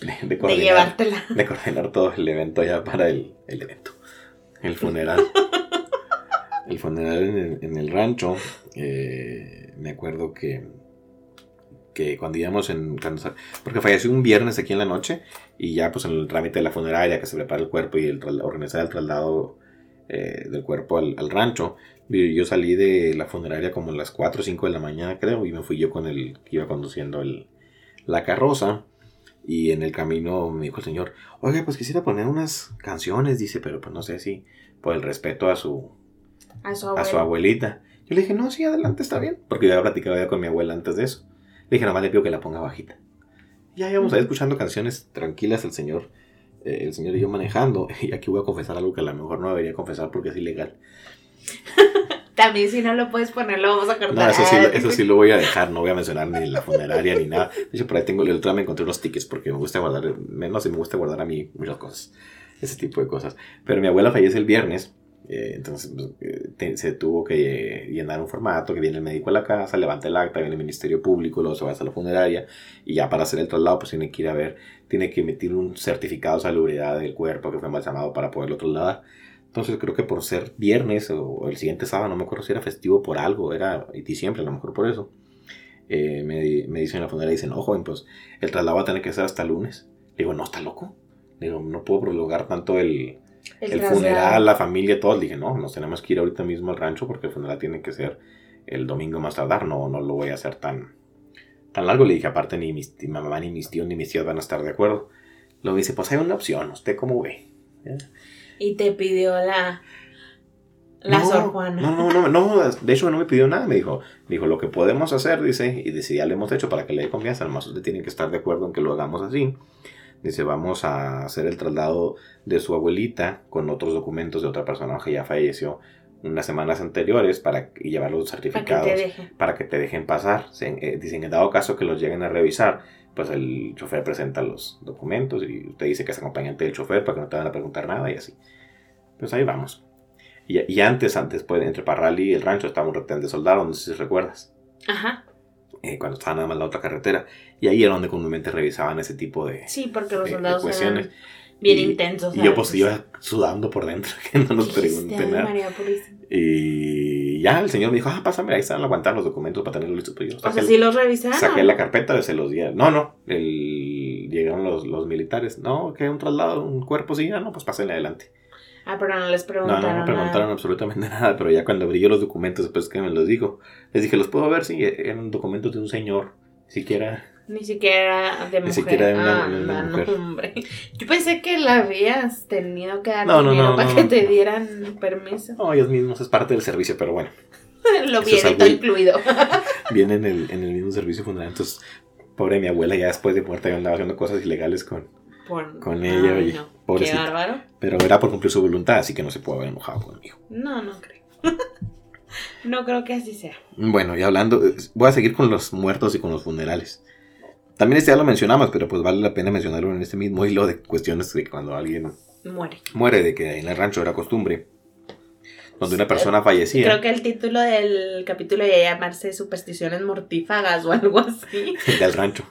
de, de, llevártela. De coordinar todo el evento ya para el, el evento. El funeral. [laughs] el funeral en el, en el rancho. eh, me acuerdo que, que cuando íbamos en... cuando- porque falleció un viernes aquí en la noche y ya pues en el trámite de la funeraria que se prepara el cuerpo y el organizar el traslado eh, del cuerpo al, al rancho. Yo salí de la funeraria como a las 4 o 5 de la mañana creo y me fui yo con el que iba conduciendo el, la carroza. Y en el camino me dijo el señor, oiga, pues quisiera poner unas canciones, dice, pero pues no sé si por el respeto a su, A su a abuelita. Yo le dije, no, sí, adelante, está bien. Porque yo había platicado ya con mi abuela antes de eso. Le dije, nomás le pido que la ponga bajita. Ya íbamos ahí escuchando canciones tranquilas el señor, eh, el señor y yo manejando. [laughs] Y aquí voy a confesar algo que a lo mejor no debería confesar porque es ilegal. También si no lo puedes poner, lo vamos a cortar. No, eso sí, lo- eso sí lo voy a dejar, no voy a mencionar ni la funeraria ni nada. De hecho, por ahí tengo, el otro día me encontré unos tickets porque me gusta guardar, menos si me gusta guardar a mí muchas cosas, ese tipo de cosas. Pero mi abuela fallece el viernes, eh, entonces pues, eh, te- se tuvo que eh, llenar un formato, que viene el médico a la casa, levanta el acta, viene el Ministerio Público, luego se va hasta la funeraria y ya para hacer el traslado pues tiene que ir a ver, tiene que emitir un certificado de salubridad del cuerpo que fue embalsamado para poderlo trasladar. Entonces creo que por ser viernes o el siguiente sábado, no me acuerdo si era festivo por algo, era diciembre, a lo mejor por eso. eh, me, me dicen en la funeraria, dicen, no, joven, pues el traslado va a tener que ser hasta lunes. Le digo, no, está loco. Le digo, no puedo prolongar tanto el, el, funeral, la familia, todos. Le dije, no, nos tenemos que ir ahorita mismo al rancho porque el funeral tiene que ser el domingo más tardar. No, no lo voy a hacer tan, tan largo. Le dije, aparte, ni mis- mi mamá, ni mis tíos, ni mis tías van a estar de acuerdo. Luego dice, pues hay una opción, ¿usted cómo ve? Y te pidió la. La no, Sor Juana. No, no, no, no, de hecho no me pidió nada, me dijo, dijo lo que podemos hacer, dice, y dice, ya le hemos hecho para que le dé confianza, además usted tiene que estar de acuerdo en que lo hagamos así. Dice, vamos a hacer el traslado de su abuelita con otros documentos de otra persona que ya falleció unas semanas anteriores para y llevar los Para que certificados te deje. para que te dejen pasar. Se- eh, dicen, en dado caso que los lleguen a revisar, pues el chofer presenta los documentos y usted dice que es acompañante del chofer para que no te van a preguntar nada y así. Pues ahí vamos. Y, y antes, antes, pues, entre Parral y el rancho estaba un retén de soldados, no sé si recuerdas, Ajá. eh, cuando estaba nada más la otra carretera. Y ahí era donde comúnmente revisaban ese tipo de, Sí, porque los de- de soldados cuestiones. eran bien Y- intensos. Y yo pues iba sudando por dentro, [laughs] que no nos "Ay, nada. María Purísima". Y ya el señor me dijo, ah, pásame, ahí están aguantando los documentos para tenerlos listos. Pues yo O sea, sí los revisaron. Saqué la carpeta, se los di. No, no. El, llegaron los, los militares. No, que un traslado, un cuerpo, sí. Ah, no, pues pásenle adelante. Ah, pero no les No, preguntaron. no, no preguntaron nada. absolutamente [laughs] nada. Pero ya cuando abrí yo los documentos, después que me los dijo, les dije, ¿los puedo ver? Sí, eran documentos de un señor. Siquiera. Ni siquiera de mujer. Ni siquiera de una- ah, de una no, mujer. hombre. Yo pensé que la habías tenido que dar No, no, dinero no, para que te dieran permiso. No, ellos mismos es parte del servicio, pero bueno. [laughs] Lo viene todo incluido. [laughs] Viene en el, en el mismo servicio funeral. Entonces, pobre mi abuela, ya después de muerta, andaba haciendo cosas ilegales con. Por- Con ella, Ay, no. Qué bárbaro. Pero era por cumplir su voluntad, así que no se puede haber enojado conmigo. No, no creo. [laughs] no creo que así sea. Bueno, y hablando, eh, voy a seguir con los muertos y con los funerales. También este ya lo mencionamos, pero pues vale la pena mencionarlo en este mismo hilo de cuestiones de cuando alguien Muere. muere, de que en el rancho era costumbre. Donde una persona fallecía. Creo que el título del capítulo ya llamarse Supersticiones mortífagas o algo así. [laughs] del rancho.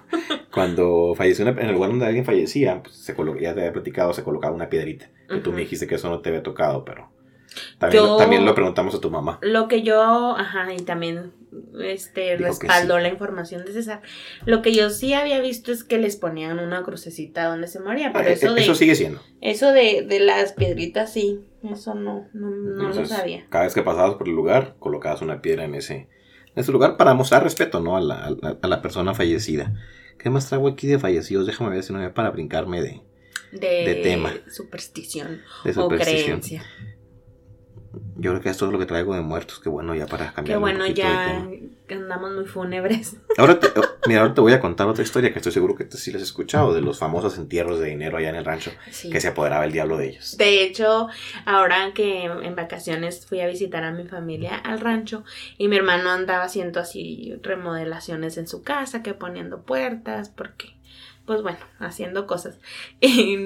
Cuando falleció una- en el lugar donde alguien fallecía, pues se colo- ya te había platicado, se colocaba una piedrita. Que tú Ujú. me dijiste que eso no te había tocado, pero también, Yo- también lo preguntamos a tu mamá. Lo que yo, ajá, y también este Dijo sí. la información de César. Lo que yo sí había visto es que les ponían una crucecita donde se moría, pero Ah, eso de eso sigue siendo. eso de, de las piedritas sí, eso no, no, no lo sabía. Cada vez que pasabas por el lugar, colocabas una piedra en ese, en ese lugar para mostrar respeto, ¿no? A la, a la- a la persona fallecida. ¿Qué más traigo aquí de fallecidos? Déjame ver si no me para brincarme de, De, de tema. superstición de o superstición. creencia. Yo creo que esto es lo que traigo de muertos. Que bueno, ya para Que cambiar bueno, un ya andamos muy fúnebres. [laughs] Ahora te, mira, ahora te voy a contar otra historia que estoy seguro que sí les has escuchado, de los famosos entierros de dinero allá en el rancho, Sí. que se apoderaba el diablo de ellos. De hecho, ahora que en vacaciones fui a visitar a mi familia al rancho y mi hermano andaba haciendo así remodelaciones en su casa, que poniendo puertas, porque, pues bueno, haciendo cosas. [laughs] Y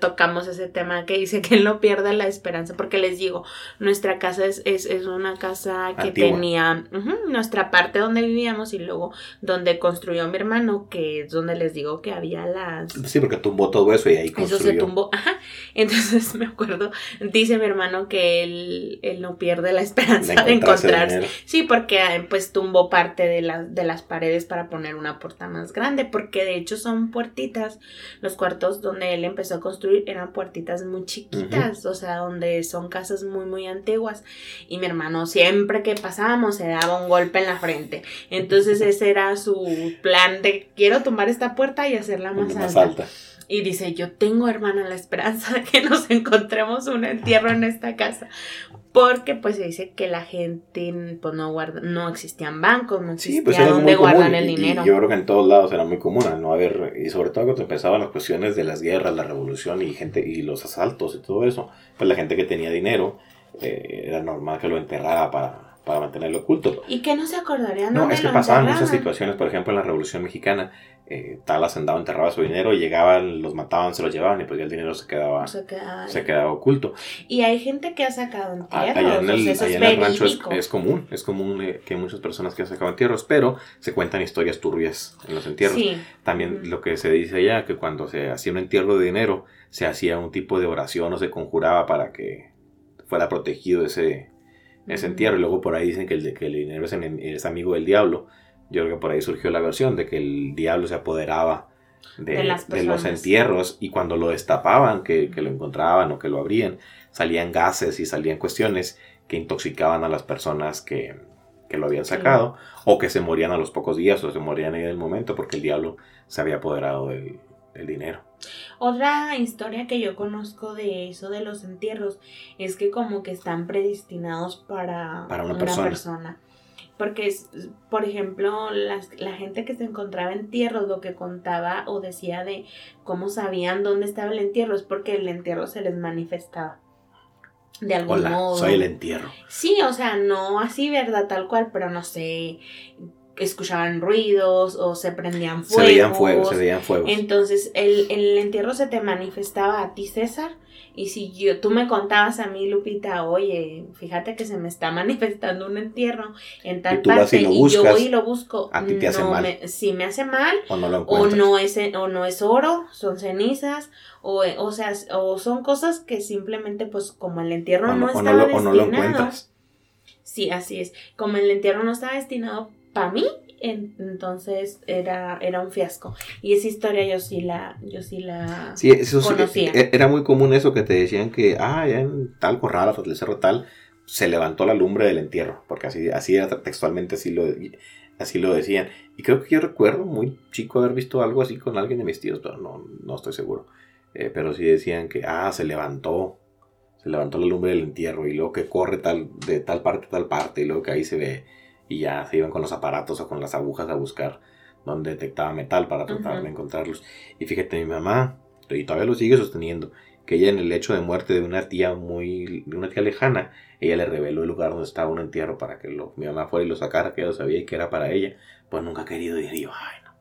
tocamos ese tema que dice que él no pierda la esperanza, porque les digo, nuestra casa es, es, es una casa que Antigua. tenía nuestra parte donde vivíamos y luego donde construyó mi hermano, que es donde les digo que había las... Sí, porque tumbó todo eso y ahí construyó. Eso se tumbó, ajá. Entonces [laughs] me acuerdo, dice mi hermano que él, él no pierde la esperanza de, encontrarse. Sí, porque eh, pues tumbó parte de, la, de las paredes para poner una puerta más grande, porque de hecho son puertitas. Los cuartos donde él empezó a construir eran puertitas muy chiquitas, o sea, donde son casas muy, muy antiguas. Y mi hermano siempre que pasábamos se daba un golpe en la frente. Entonces ese era su plan de quiero tumbar esta puerta y hacerla más, alta. Y dice, yo tengo, hermana, la esperanza de que nos encontremos un entierro en esta casa. Porque pues se dice que la gente pues no guarda, no existían bancos, no existía pues, donde guardan el dinero. Y yo creo que en todos lados era muy común no haber, y sobre todo cuando empezaban las cuestiones de las guerras, la revolución y gente, y los asaltos y todo eso, pues la gente que tenía dinero, eh, era normal que lo enterrara para, para mantenerlo oculto. ¿Y que no se acordarían? No, es que pasaban muchas situaciones, por ejemplo, en la Revolución Mexicana, eh, tal hacendado enterraba su dinero, llegaban, los mataban, se los llevaban y pues ya el dinero se quedaba, se quedaba, oculto. Y hay gente que ha sacado entierros. Allá en el, allá en el rancho es, común, es común eh, que hay muchas personas que han sacado entierros, pero se cuentan historias turbias en los entierros. También lo que se dice allá, que cuando se hacía un entierro de dinero, se hacía un tipo de oración o se conjuraba para que fuera protegido ese ese entierro. Y luego por ahí dicen que el, que el dinero es, amigo del diablo. Yo creo que por ahí surgió la versión de que el diablo se apoderaba de, los entierros y cuando lo destapaban, que, lo encontraban o que lo abrían, salían gases y salían cuestiones que intoxicaban a las personas que, lo habían sacado o que se morían a los pocos días o se morían en el momento porque el diablo se había apoderado del, el dinero. Otra historia que yo conozco de eso de los entierros es que como que están predestinados para, una, persona. Porque, es, por ejemplo, la gente que se encontraba en entierros lo que contaba o decía de cómo sabían dónde estaba el entierro es porque el entierro se les manifestaba. De algún modo. Soy el entierro. Sí, o sea, no así, ¿verdad? Tal cual, pero no sé, escuchaban ruidos o se prendían fuegos. Se veían fuegos, se veían fuegos. Entonces el, el, entierro se te manifestaba a ti, César. Y si yo, tú me contabas a mí, Lupita, oye, fíjate que se me está [laughs] manifestando un entierro en tal parte y, yo voy y lo busco. A ti te hace mal. si me hace mal, o no, lo o no es o no es oro, son cenizas, o, o sea, o son cosas que simplemente, pues, como el entierro no, estaba destinado. O no lo encuentras. Sí, así es. Como el entierro no estaba destinado para mí, entonces era, era un fiasco. Y esa historia yo sí la, yo sí la sí, eso conocía. E, era muy común eso que te decían que, ah, en tal corral, el cerro tal, se levantó la lumbre del entierro, porque así, así era textualmente, así lo, así lo decían. Y creo que yo recuerdo muy chico haber visto algo así con alguien de mis tíos, pero no, no estoy seguro. Eh, pero sí decían que, ah, se levantó, se levantó la lumbre del entierro y luego que corre tal, de tal parte a tal parte y luego que ahí se ve y ya se iban con los aparatos o con las agujas a buscar donde detectaba metal para tratar de encontrarlos. Y fíjate, mi mamá, y todavía lo sigue sosteniendo, que ella en el hecho de muerte de una tía muy, de una tía lejana, ella le reveló el lugar donde estaba un entierro para que lo, mi mamá fuera y lo sacara, que ella sabía y que era para ella, pues nunca ha querido ir. Y yo, ay, no.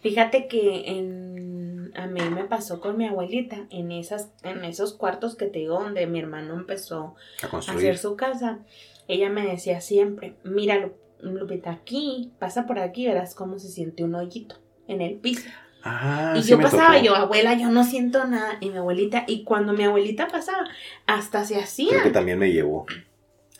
Fíjate que en, a mí me pasó con mi abuelita, en, esas, en esos cuartos que te digo, donde mi hermano empezó a, a hacer su casa, ella me decía siempre, míralo, Lupita, aquí, pasa por aquí, verás cómo se siente un hoyito en el piso. Ah, y yo pasaba, yo, abuela, yo no siento nada. Y mi abuelita, y cuando mi abuelita pasaba, hasta se hacía. Creo que también me llevó.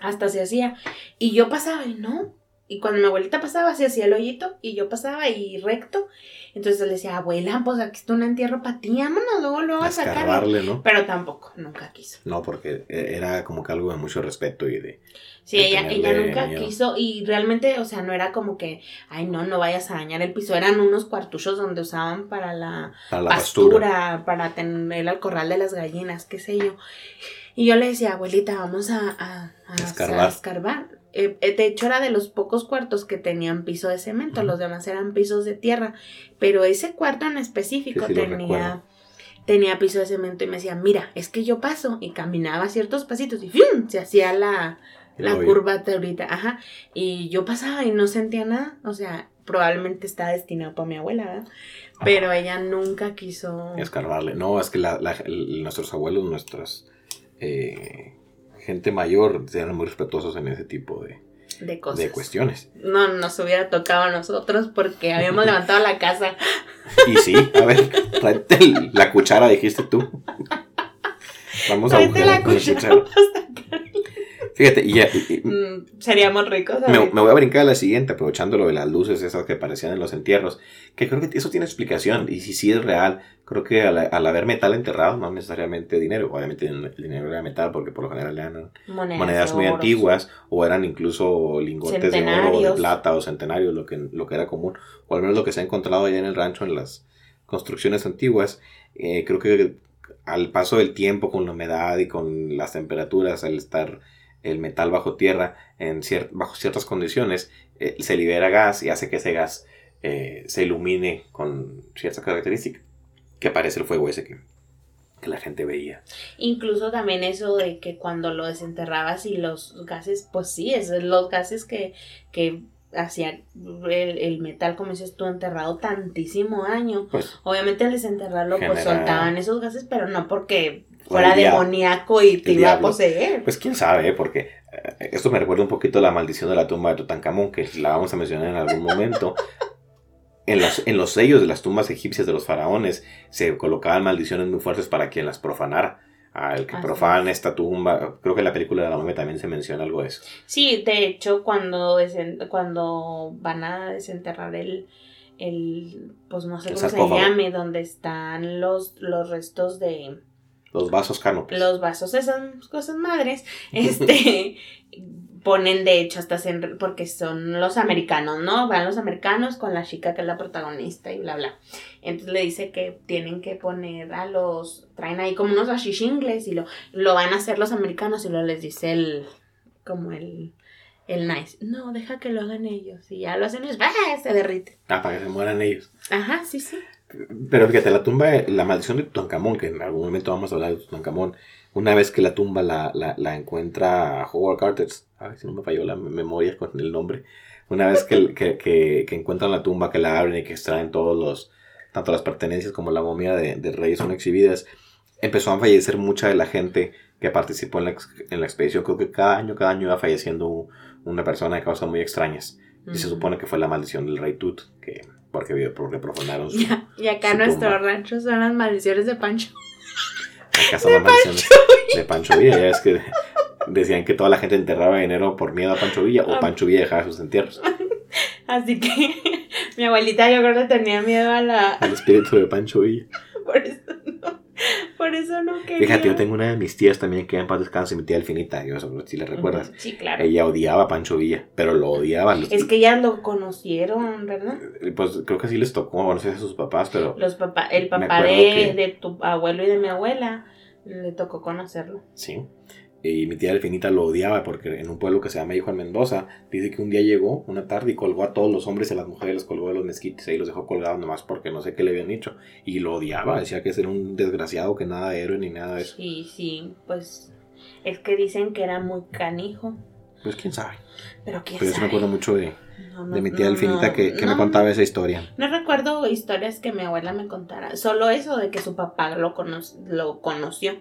Hasta se hacía. Y yo pasaba y no. Y cuando mi abuelita pasaba, se hacía el hoyito y yo pasaba y recto. Entonces le decía, abuela, pues aquí está un entierro para ti, vámonos, luego lo vas a sacar. ¿no? Pero tampoco, nunca quiso. No, porque e, era como que algo de mucho respeto y de... Sí, ella, ella nunca quiso y realmente, o sea, no era como que, ay, no, no vayas a dañar el piso. Eran unos cuartuchos donde usaban para la, pastura, para tener el corral de las gallinas, qué sé yo. Y yo le decía, abuelita, vamos a, a, a escarbar eh, de hecho, era de los pocos cuartos que tenían piso de cemento, los demás eran pisos de tierra, pero ese cuarto en específico tenía, tenía piso de cemento y me decía, mira, es que yo paso y caminaba ciertos pasitos y ¡fium! se hacía la, la curva ahorita, ajá, y yo pasaba y no sentía nada, o sea, probablemente está destinado para mi abuela, ¿verdad? Pero ella nunca quiso... Escarbarle, no, es que la, nuestros abuelos, nuestras... Eh, gente mayor eran muy respetuosos en ese tipo de, de cosas. de cuestiones. No nos hubiera tocado a nosotros porque habíamos levantado la casa. Y sí, a ver, tráete la cuchara, dijiste tú. Vamos a Tráete buscar la cuchara cuchara. Fíjate, y, ya- y- y- Mm, seríamos ricos. me, voy a brincar a la siguiente, aprovechando lo de las luces esas que aparecían en los entierros, que creo que eso tiene explicación, y si sí es real, creo que al, al haber metal enterrado, no necesariamente dinero, obviamente el dinero era metal, porque por lo general eran monedas, muy antiguas, o eran incluso lingotes de oro, o de plata, o centenarios, lo que, lo que era común, o al menos lo que se ha encontrado allá en el rancho en las construcciones antiguas, eh, creo que al paso del tiempo, con la humedad y con las temperaturas, al estar el metal bajo tierra en cier- bajo ciertas condiciones, eh, se libera gas y hace que ese gas eh, se ilumine con ciertas características, que parece el fuego ese que, que la gente veía. Incluso también eso de que cuando lo desenterrabas y los gases, pues sí, los gases que, que hacían el, el metal, como dices tú, enterrado tantísimo año. Pues Obviamente al desenterrarlo, pues soltaban esos gases, pero no porque Fuera demoníaco y te iba a poseer. Pues quién sabe, ¿eh? porque eh, esto me recuerda un poquito a la maldición de la tumba de Tutankamón, que la vamos a mencionar en algún momento. [laughs] En los, en los sellos de las tumbas egipcias de los faraones se colocaban maldiciones muy fuertes para quien las profanara. Al que Así profana esta tumba, creo que en la película de la momia también se menciona algo de eso. Sí, de hecho, cuando, desen- cuando van a desenterrar el, el pues no sé El cómo se llame, donde están los, los restos de Los vasos canopes. los vasos, esas cosas madres, [laughs] este, ponen de hecho hasta porque son los americanos, ¿no? Van los americanos con la chica que es la protagonista y bla, bla. Entonces le dice que tienen que poner a los, traen ahí como unos ashishingles y lo, lo van a hacer los americanos y luego les dice el, como el, el nice, no, deja que lo hagan ellos. Y ya lo hacen y ¡ah! se derrite. Ah, para que se mueran ellos. Ajá, sí, sí. Pero fíjate, la tumba, la maldición de Tutankamón, que en algún momento vamos a hablar de Tutankamón, una vez que la tumba la, la, la encuentra Howard Carter, ay, si no me falló la memoria con el nombre, una vez que, que, que, que encuentran la tumba, que la abren y que extraen todos los, tanto las pertenencias como la momia de, del rey son exhibidas, empezó a fallecer mucha de la gente que participó en la, en la expedición. Creo que cada año, cada año iba falleciendo una persona de causas muy extrañas. Y se supone que fue la maldición del rey Tut, que porque, porque profanaron su, Ya, y acá su nuestro tumba. rancho son las maldiciones de Pancho. Acá son las maldiciones de Pancho Villa. Ya es que decían que toda la gente enterraba dinero por miedo a Pancho Villa o Ah. Pancho Villa dejaba sus entierros. [laughs] Así que [laughs] mi abuelita yo creo que tenía miedo a la... Al espíritu de Pancho Villa. [laughs] Por eso [laughs] por eso no quería. Fíjate, yo tengo una de mis tías también que en paz descanse, mi tía Delfinita, yo eso si le recuerdas. Sí, claro. Ella odiaba a Pancho Villa, pero lo odiaba. Los- Es que ya lo conocieron, ¿verdad? Pues creo que sí les tocó, no sé si a sus papás, pero Los papá, el papá de, que- de tu abuelo y de mi abuela le tocó conocerlo. sí. Y mi tía Delfinita lo odiaba porque en un pueblo que se llama Hijo en Mendoza, dice que un día llegó una tarde y colgó a todos los hombres y a las mujeres, los colgó de los mezquites y los dejó colgados nomás porque no sé qué le habían dicho. Y lo odiaba, decía que era un desgraciado, que nada de héroe ni nada de eso. Sí, sí, pues es que dicen que era muy canijo, Pues quién sabe. pero quién Pero yo sí me sabe. acuerdo mucho de, No, no, de mi tía no, Delfinita que, que me contaba esa historia. No recuerdo historias que mi abuela me contara, solo eso de que su papá lo, cono- lo conoció.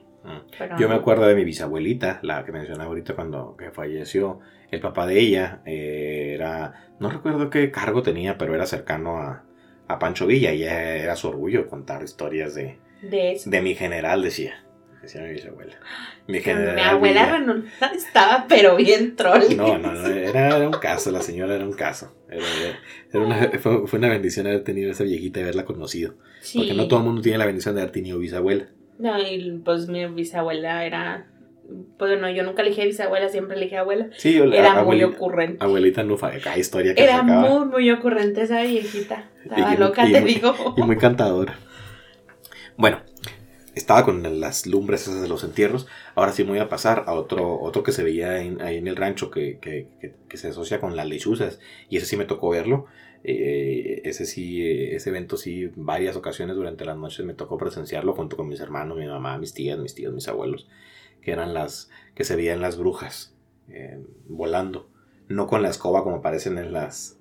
Pero Yo me acuerdo de mi bisabuelita, la que mencionaba ahorita cuando que falleció. El papá de ella eh, era, no recuerdo qué cargo tenía, pero era cercano a, a Pancho Villa y era su orgullo contar historias de, De eso. de mi general, decía. Decía mi bisabuela. Mi Mi general. abuela Villa. renunciada estaba, pero bien troll. No, no, no, era, era un caso, la señora era un caso. Era- era una- fue, fue una bendición haber tenido a esa viejita y haberla conocido. Sí. Porque no todo el mundo tiene la bendición de haber tenido bisabuela. No, y pues mi bisabuela era. Pues no, yo nunca elegí bisabuela, siempre elegí abuela. Sí, la Era muy ocurrente. abuelita Nufa, cada historia que Era sacaba. muy, muy ocurrente esa viejita. Estaba Y- loca, y te muy- digo. y muy cantadora. Bueno, estaba con las lumbres esas de los entierros. Ahora sí me voy a pasar a otro, otro que se veía en- ahí en el rancho que, que- que- que se asocia con las lechuzas. Y ese sí me tocó verlo. Eh, ese sí, eh, ese evento sí, varias ocasiones durante las noches me tocó presenciarlo junto con mis hermanos, mi mamá, mis tías, mis tíos, mis abuelos, que eran las que se veían las brujas eh, volando, no con la escoba como aparecen en las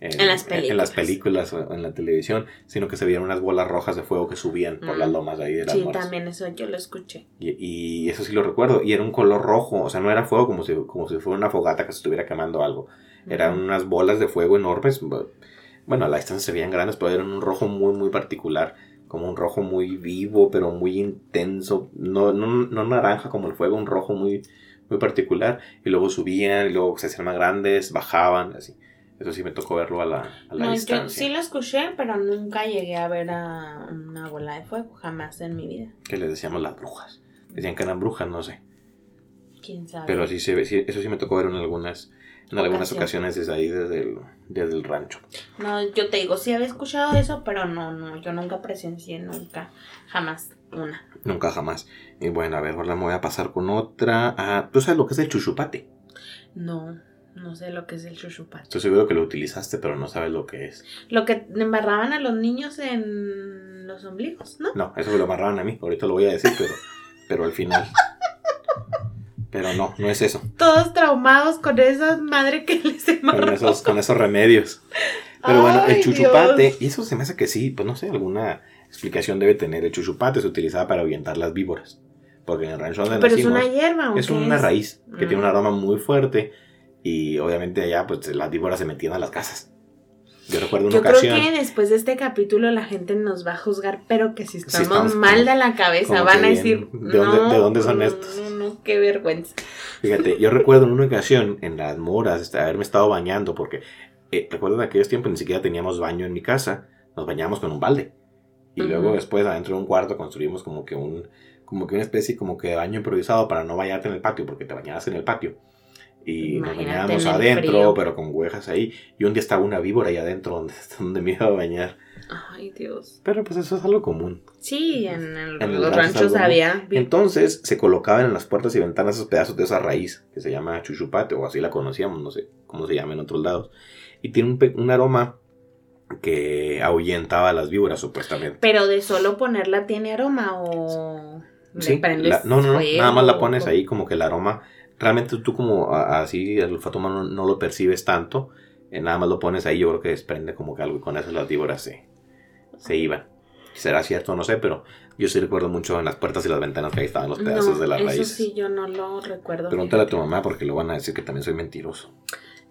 En las en las películas o en la televisión, sino que se veían unas bolas rojas de fuego que subían por las Mm. lomas ahí de las Sí, moras. también eso yo lo escuché. Y, y eso sí lo recuerdo. Y era un color rojo, o sea, no era fuego como si, como si fuera una fogata que se estuviera quemando algo. Eran unas bolas de fuego enormes. bu- Bueno, a la distancia se veían grandes, pero eran un rojo muy, muy particular. Como un rojo muy vivo, pero muy intenso. No, no, no naranja como el fuego, un rojo muy, muy particular. Y luego subían, y luego se hacían más grandes, bajaban, así. Eso sí me tocó verlo a la, a la No, yo distancia. sí lo escuché, pero nunca llegué a ver a una bola de fuego, jamás en mi vida. Que les decíamos las brujas. Decían que eran brujas, no sé. ¿Quién sabe? Pero sí se ve, sí, eso sí me tocó ver en algunas, en algunas Ocasión. ocasiones desde ahí, desde el, desde el rancho. No, yo te digo, sí había escuchado eso, pero no, no, yo nunca presencié, nunca, jamás una. Nunca jamás. Y bueno, a ver, ahora me voy a pasar con otra. Ah, ¿Tú sabes lo que es el chuchupate? No, no sé lo que es el chuchupate. Estoy seguro que lo utilizaste, pero no sabes lo que es. Lo que embarraban a los niños en los ombligos, ¿no? No, eso me lo amarraban a mí. Ahorita lo voy a decir, pero, pero al final. [laughs] Pero no, no es eso. Todos traumados con esa madre que [laughs] les Con esos, con esos remedios. Pero bueno, el chuchupate, Dios. y eso se me hace que sí, pues no sé, alguna explicación debe tener. El chuchupate se utilizaba para ahuyentar las víboras. Porque en el rancho donde Pero es nacimos. una hierba, ¿o Es qué una es? raíz que Mm. tiene un aroma muy fuerte y obviamente allá pues las víboras se metían a las casas. Yo recuerdo una Yo creo que después de este capítulo la gente nos va a juzgar, pero que si estamos, estamos mal de la cabeza, van a decir, ¿de dónde- no, de dónde son estos? No, no, qué vergüenza. Fíjate, yo recuerdo en una ocasión en las moras este, haberme estado bañando porque eh, recuerdo en aquellos tiempos ni siquiera teníamos baño en mi casa, nos bañábamos con un balde. Y luego después adentro de un cuarto construimos como que un como que una especie como que de baño improvisado para no bañarte en el patio porque te bañabas en el patio. Y nos bañábamos adentro, frío. pero con huejas ahí. Y un día estaba una víbora ahí adentro donde, [laughs] donde me iba a bañar. Ay, Dios. Pero pues eso es algo común. Sí, en, el- En el los ranchos había. Entonces se colocaban en las puertas y ventanas esos pedazos de esa raíz que se llama chuchupate o así la conocíamos, no sé cómo se llama en otros lados. Y tiene un, un aroma que ahuyentaba a las víboras supuestamente. Pero de solo ponerla tiene aroma o. Sí, la- no, no, no, nada más la pones ahí como que el aroma, realmente tú como así el olfato humano no lo percibes tanto, eh, nada más lo pones ahí, yo creo que desprende como que algo y con eso las víboras se, se iban. Será cierto, no sé, pero yo sí recuerdo mucho en las puertas y las ventanas que ahí estaban los pedazos No, de las eso raíces. sí, yo no lo recuerdo. Pregúntale a tu mamá porque lo van a decir que también soy mentiroso.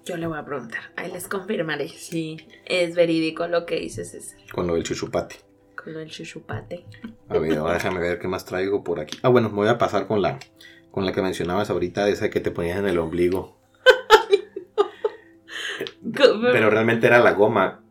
Yo le voy a preguntar. Ahí les confirmaré si es verídico lo que dices César. Con lo del chuchupate. Con lo del chuchupate. A ver, ahora déjame ver qué más traigo por aquí. Ah, bueno, me voy a pasar con la, con la que mencionabas ahorita, esa que te ponías en el ombligo. [laughs] Pero realmente era la goma.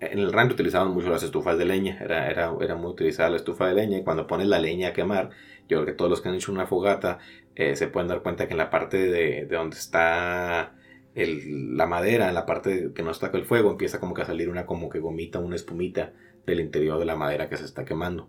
En el rancho utilizaban mucho las estufas de leña. Era, era, era muy utilizada la estufa de leña. Y cuando pones la leña a quemar, yo creo que todos los que han hecho una fogata eh, se pueden dar cuenta que en la parte de, de donde está el- la madera, en la parte que no está con el fuego, empieza como que a salir una como que gomita, una espumita del interior de la madera que se está quemando.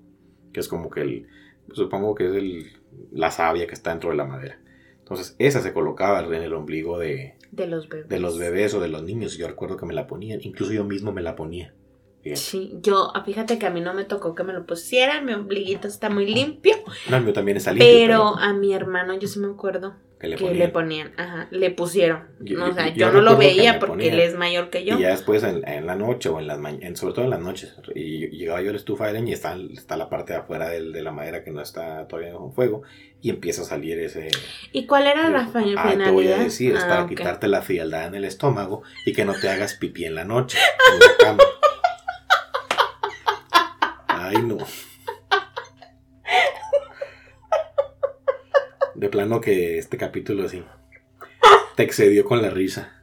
Que es como que el, supongo que es el, la savia que está dentro de la madera. Entonces, esa se colocaba en el ombligo de, De los bebés. de los bebés o de los niños. Yo recuerdo que me la ponían, incluso yo mismo me la ponía. Fíjate. Sí, yo, ah, fíjate que a mí no me tocó que me lo pusieran, mi ombliguito está muy limpio, No, el mío también está limpio. pero a mi hermano yo sí me acuerdo que le que ponían. le ponían, ajá, le pusieron. Yo- o sea, yo- yo, no lo veía porque él es mayor que yo. Y ya después en, en la noche o en las mañanas, sobre todo en las noches, y, llegaba yo a la estufa de leña y está, está la parte de afuera del- de la madera que no está todavía con fuego y empieza a salir ese... ¿Y cuál era la Ah, finalidad? te voy a decir, es Ah, para ok. quitarte la frialdad en el estómago y que no te hagas pipí en la noche, en la cama. [laughs] Ay, no. De plano que este capítulo sí te excedió con la risa.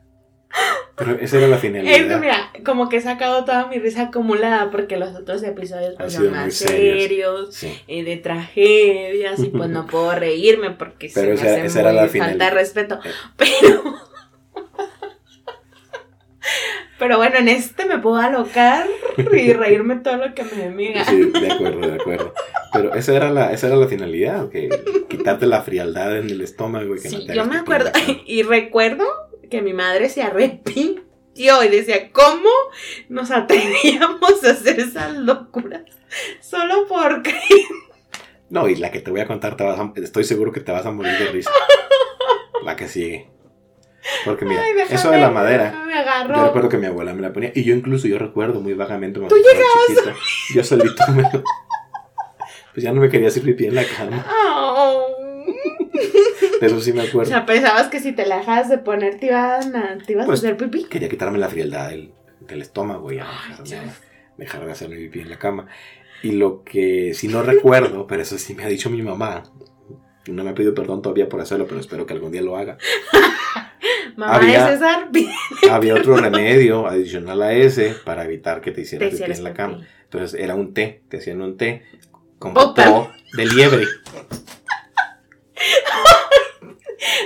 Pero esa era la finalidad. Es que mira, como que he sacado toda mi risa acumulada porque los otros episodios pues, son más serios. serios, Sí. eh, de tragedias y pues no [laughs] puedo reírme porque se Pero me esa- hace esa era muy la falta de respeto. Eh. Pero [laughs] Pero bueno, en este me puedo alocar y reírme todo lo que me gana. Sí, de acuerdo, de acuerdo. Pero esa era la, esa era la finalidad, que quitarte la frialdad en el estómago y que no Sí, te yo me acuerdo [laughs] y recuerdo que mi madre se arrepintió y decía, ¿cómo nos atrevíamos a hacer esas locuras? Solo porque... [laughs] No, y la que te voy a contar, te vas a- estoy seguro que te vas a morir de risa. [laughs] La que sigue. Porque mira, Ay, déjame, eso de la madera. Me. Yo recuerdo que mi abuela me la ponía. Y yo incluso, yo recuerdo muy vagamente cuando Tú estaba chiquito. Yo solito me lo... Pues ya no me quería hacer pipí en la cama. Oh. De eso sí me O acuerdo. sea, pensabas que si te la dejas de poner te, iban a, te ibas Pues, a hacer pipí. Quería quitarme la frialdad del, del estómago y dejarme, ya. dejar de hacerme pipí en la cama. Y lo que sí no recuerdo, pero eso sí me ha dicho mi mamá. No me ha pedido perdón todavía por hacerlo, pero espero que algún día lo haga. [laughs] Mamá había- de César, Había otro remedio adicional a ese para evitar que te hicieras pipí en la cama. Entonces era un té, te hacían un té con popó de liebre. [laughs]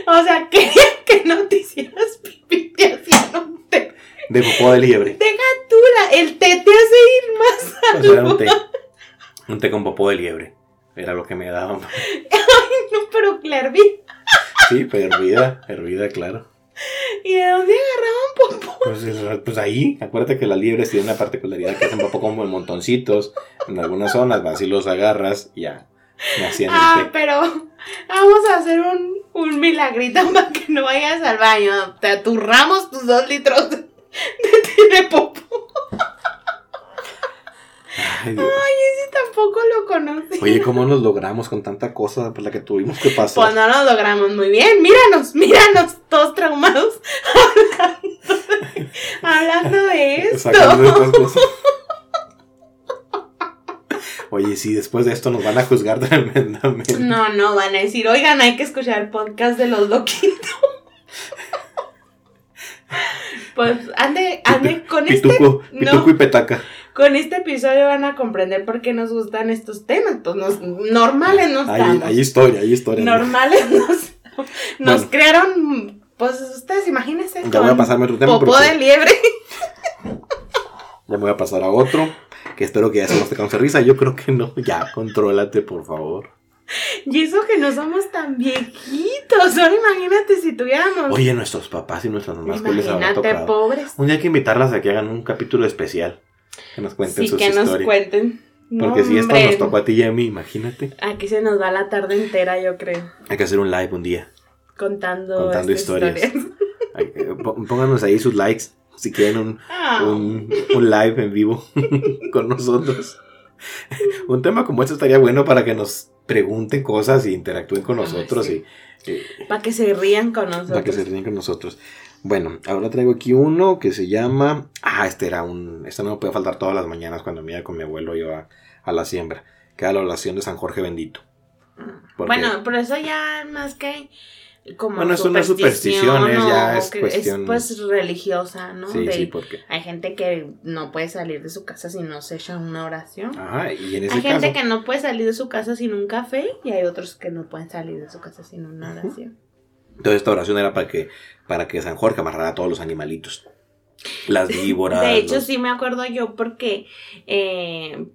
O sea, querían que no te hicieras pipí, te hacían un té. De popó de liebre. Deja tú, la- el té te hace ir más. Pues era un té. Un té con popó de liebre. Era lo que me daban. [laughs] No, pero vi. Sí, pero hervida, hervida, claro. ¿Y de dónde agarraban popó? Pues, es- pues ahí, acuérdate que las liebres tienen una particularidad que hacen popó como en montoncitos. En algunas zonas vas y los agarras y ya. Ah, el pero vamos a hacer un, un milagrito [laughs] para que no vayas al baño. Te aturramos tus dos litros de, de de popó. Ay, Dios. Ay, ese tampoco lo conocí. Oye, ¿cómo nos logramos con tanta cosa por la que tuvimos que pasar? Pues no lo logramos muy bien. Míranos, míranos, todos traumados. Hablando de, hablando Sacando cosas. Oye, sí, después de esto nos van a juzgar [laughs] tremendamente. No, no, van a decir, oigan, hay que escuchar el podcast de los loquitos. Pues ande, ande con este, Pituco, no. pituco y petaca. con este episodio van a comprender por qué nos gustan estos temas. Pues nos, normales no Hay, estamos. hay historia, hay historia. normales [laughs] nos, nos Bueno. crearon, pues ustedes imagínense. Ya voy a pasarme otro tema Popó de liebre. [laughs] ya me voy a pasar a otro. Que espero que ya se nos te cause risa. Yo creo que no. Ya, contrólate, por favor. Y eso que no somos tan viejitos. Ahora imagínate si tuviéramos. Oye, nuestros papás y nuestras mamás les habrá tocado. pobres. Un día hay que invitarlas a que hagan un capítulo especial. Que nos cuenten Sí, sus que nos historias. cuenten. Porque No, si esto nos tocó a ti y a mí, imagínate. Aquí se nos va la tarde entera, yo creo. Hay que hacer un live un día. Contando, Contando historias. Pó- Pónganos ahí sus likes si quieren un, Ah, un, un live en vivo [laughs] con nosotros. Un tema como este estaría bueno para que nos pregunten cosas y interactúen con nosotros sí. y, Para que se rían con nosotros. para que se ríen con nosotros. Bueno, ahora traigo aquí uno que se llama. Ah, este era un. Este no me puede faltar todas las mañanas cuando me iba con mi abuelo yo a, a la siembra. Que era la oración de San Jorge Bendito. Porque- Bueno, pero eso ya más que como Bueno, es superstición, es ya es cuestión- es pues religiosa, ¿no? Sí, De- sí, porque. Hay gente que no puede salir de su casa si no se echa una oración. Ajá, y en ese hay gente que no puede salir de su casa sin un café y hay otros que no pueden salir de su casa sin una oración. Entonces esta oración era para que, para que San Jorge amarrara a todos los animalitos. Las víboras. De hecho, los- sí me acuerdo yo porque, eh,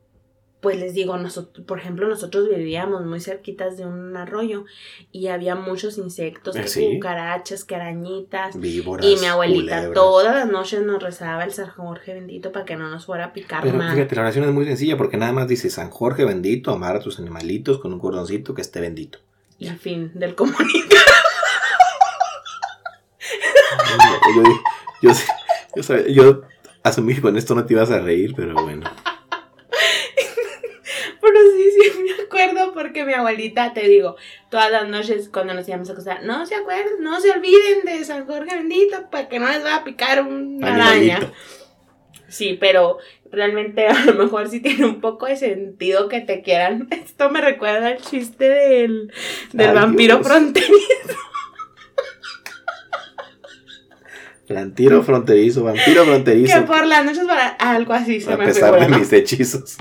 pues les digo, nosotros, por ejemplo, nosotros vivíamos muy cerquitas de un arroyo y había muchos insectos, que sí. cucarachas, que arañitas. víboras. Y mi abuelita culebras. todas las noches nos rezaba el San Jorge bendito para que no nos fuera a picar Pero nada. fíjate, la oración es muy sencilla porque nada más dice San Jorge bendito, amar a tus animalitos con un cordoncito que esté bendito. Y al fin del comunismo. [laughs] yo, yo, yo, yo asumí que con esto no te ibas a reír, pero bueno. Pero sí, sí, me acuerdo porque mi abuelita, te digo, todas las noches cuando nos íbamos a acostar, no se acuerden, no se olviden de San Jorge bendito para que no les vaya a picar una araña. Sí, pero realmente a lo mejor sí tiene un poco de sentido que te quieran. [laughs] Esto me recuerda al chiste del, del Ay, vampiro Dios. fronterizo. Vampiro fronterizo, vampiro fronterizo. Que por las noches para algo así se A me pesar figura, de ¿no? mis hechizos.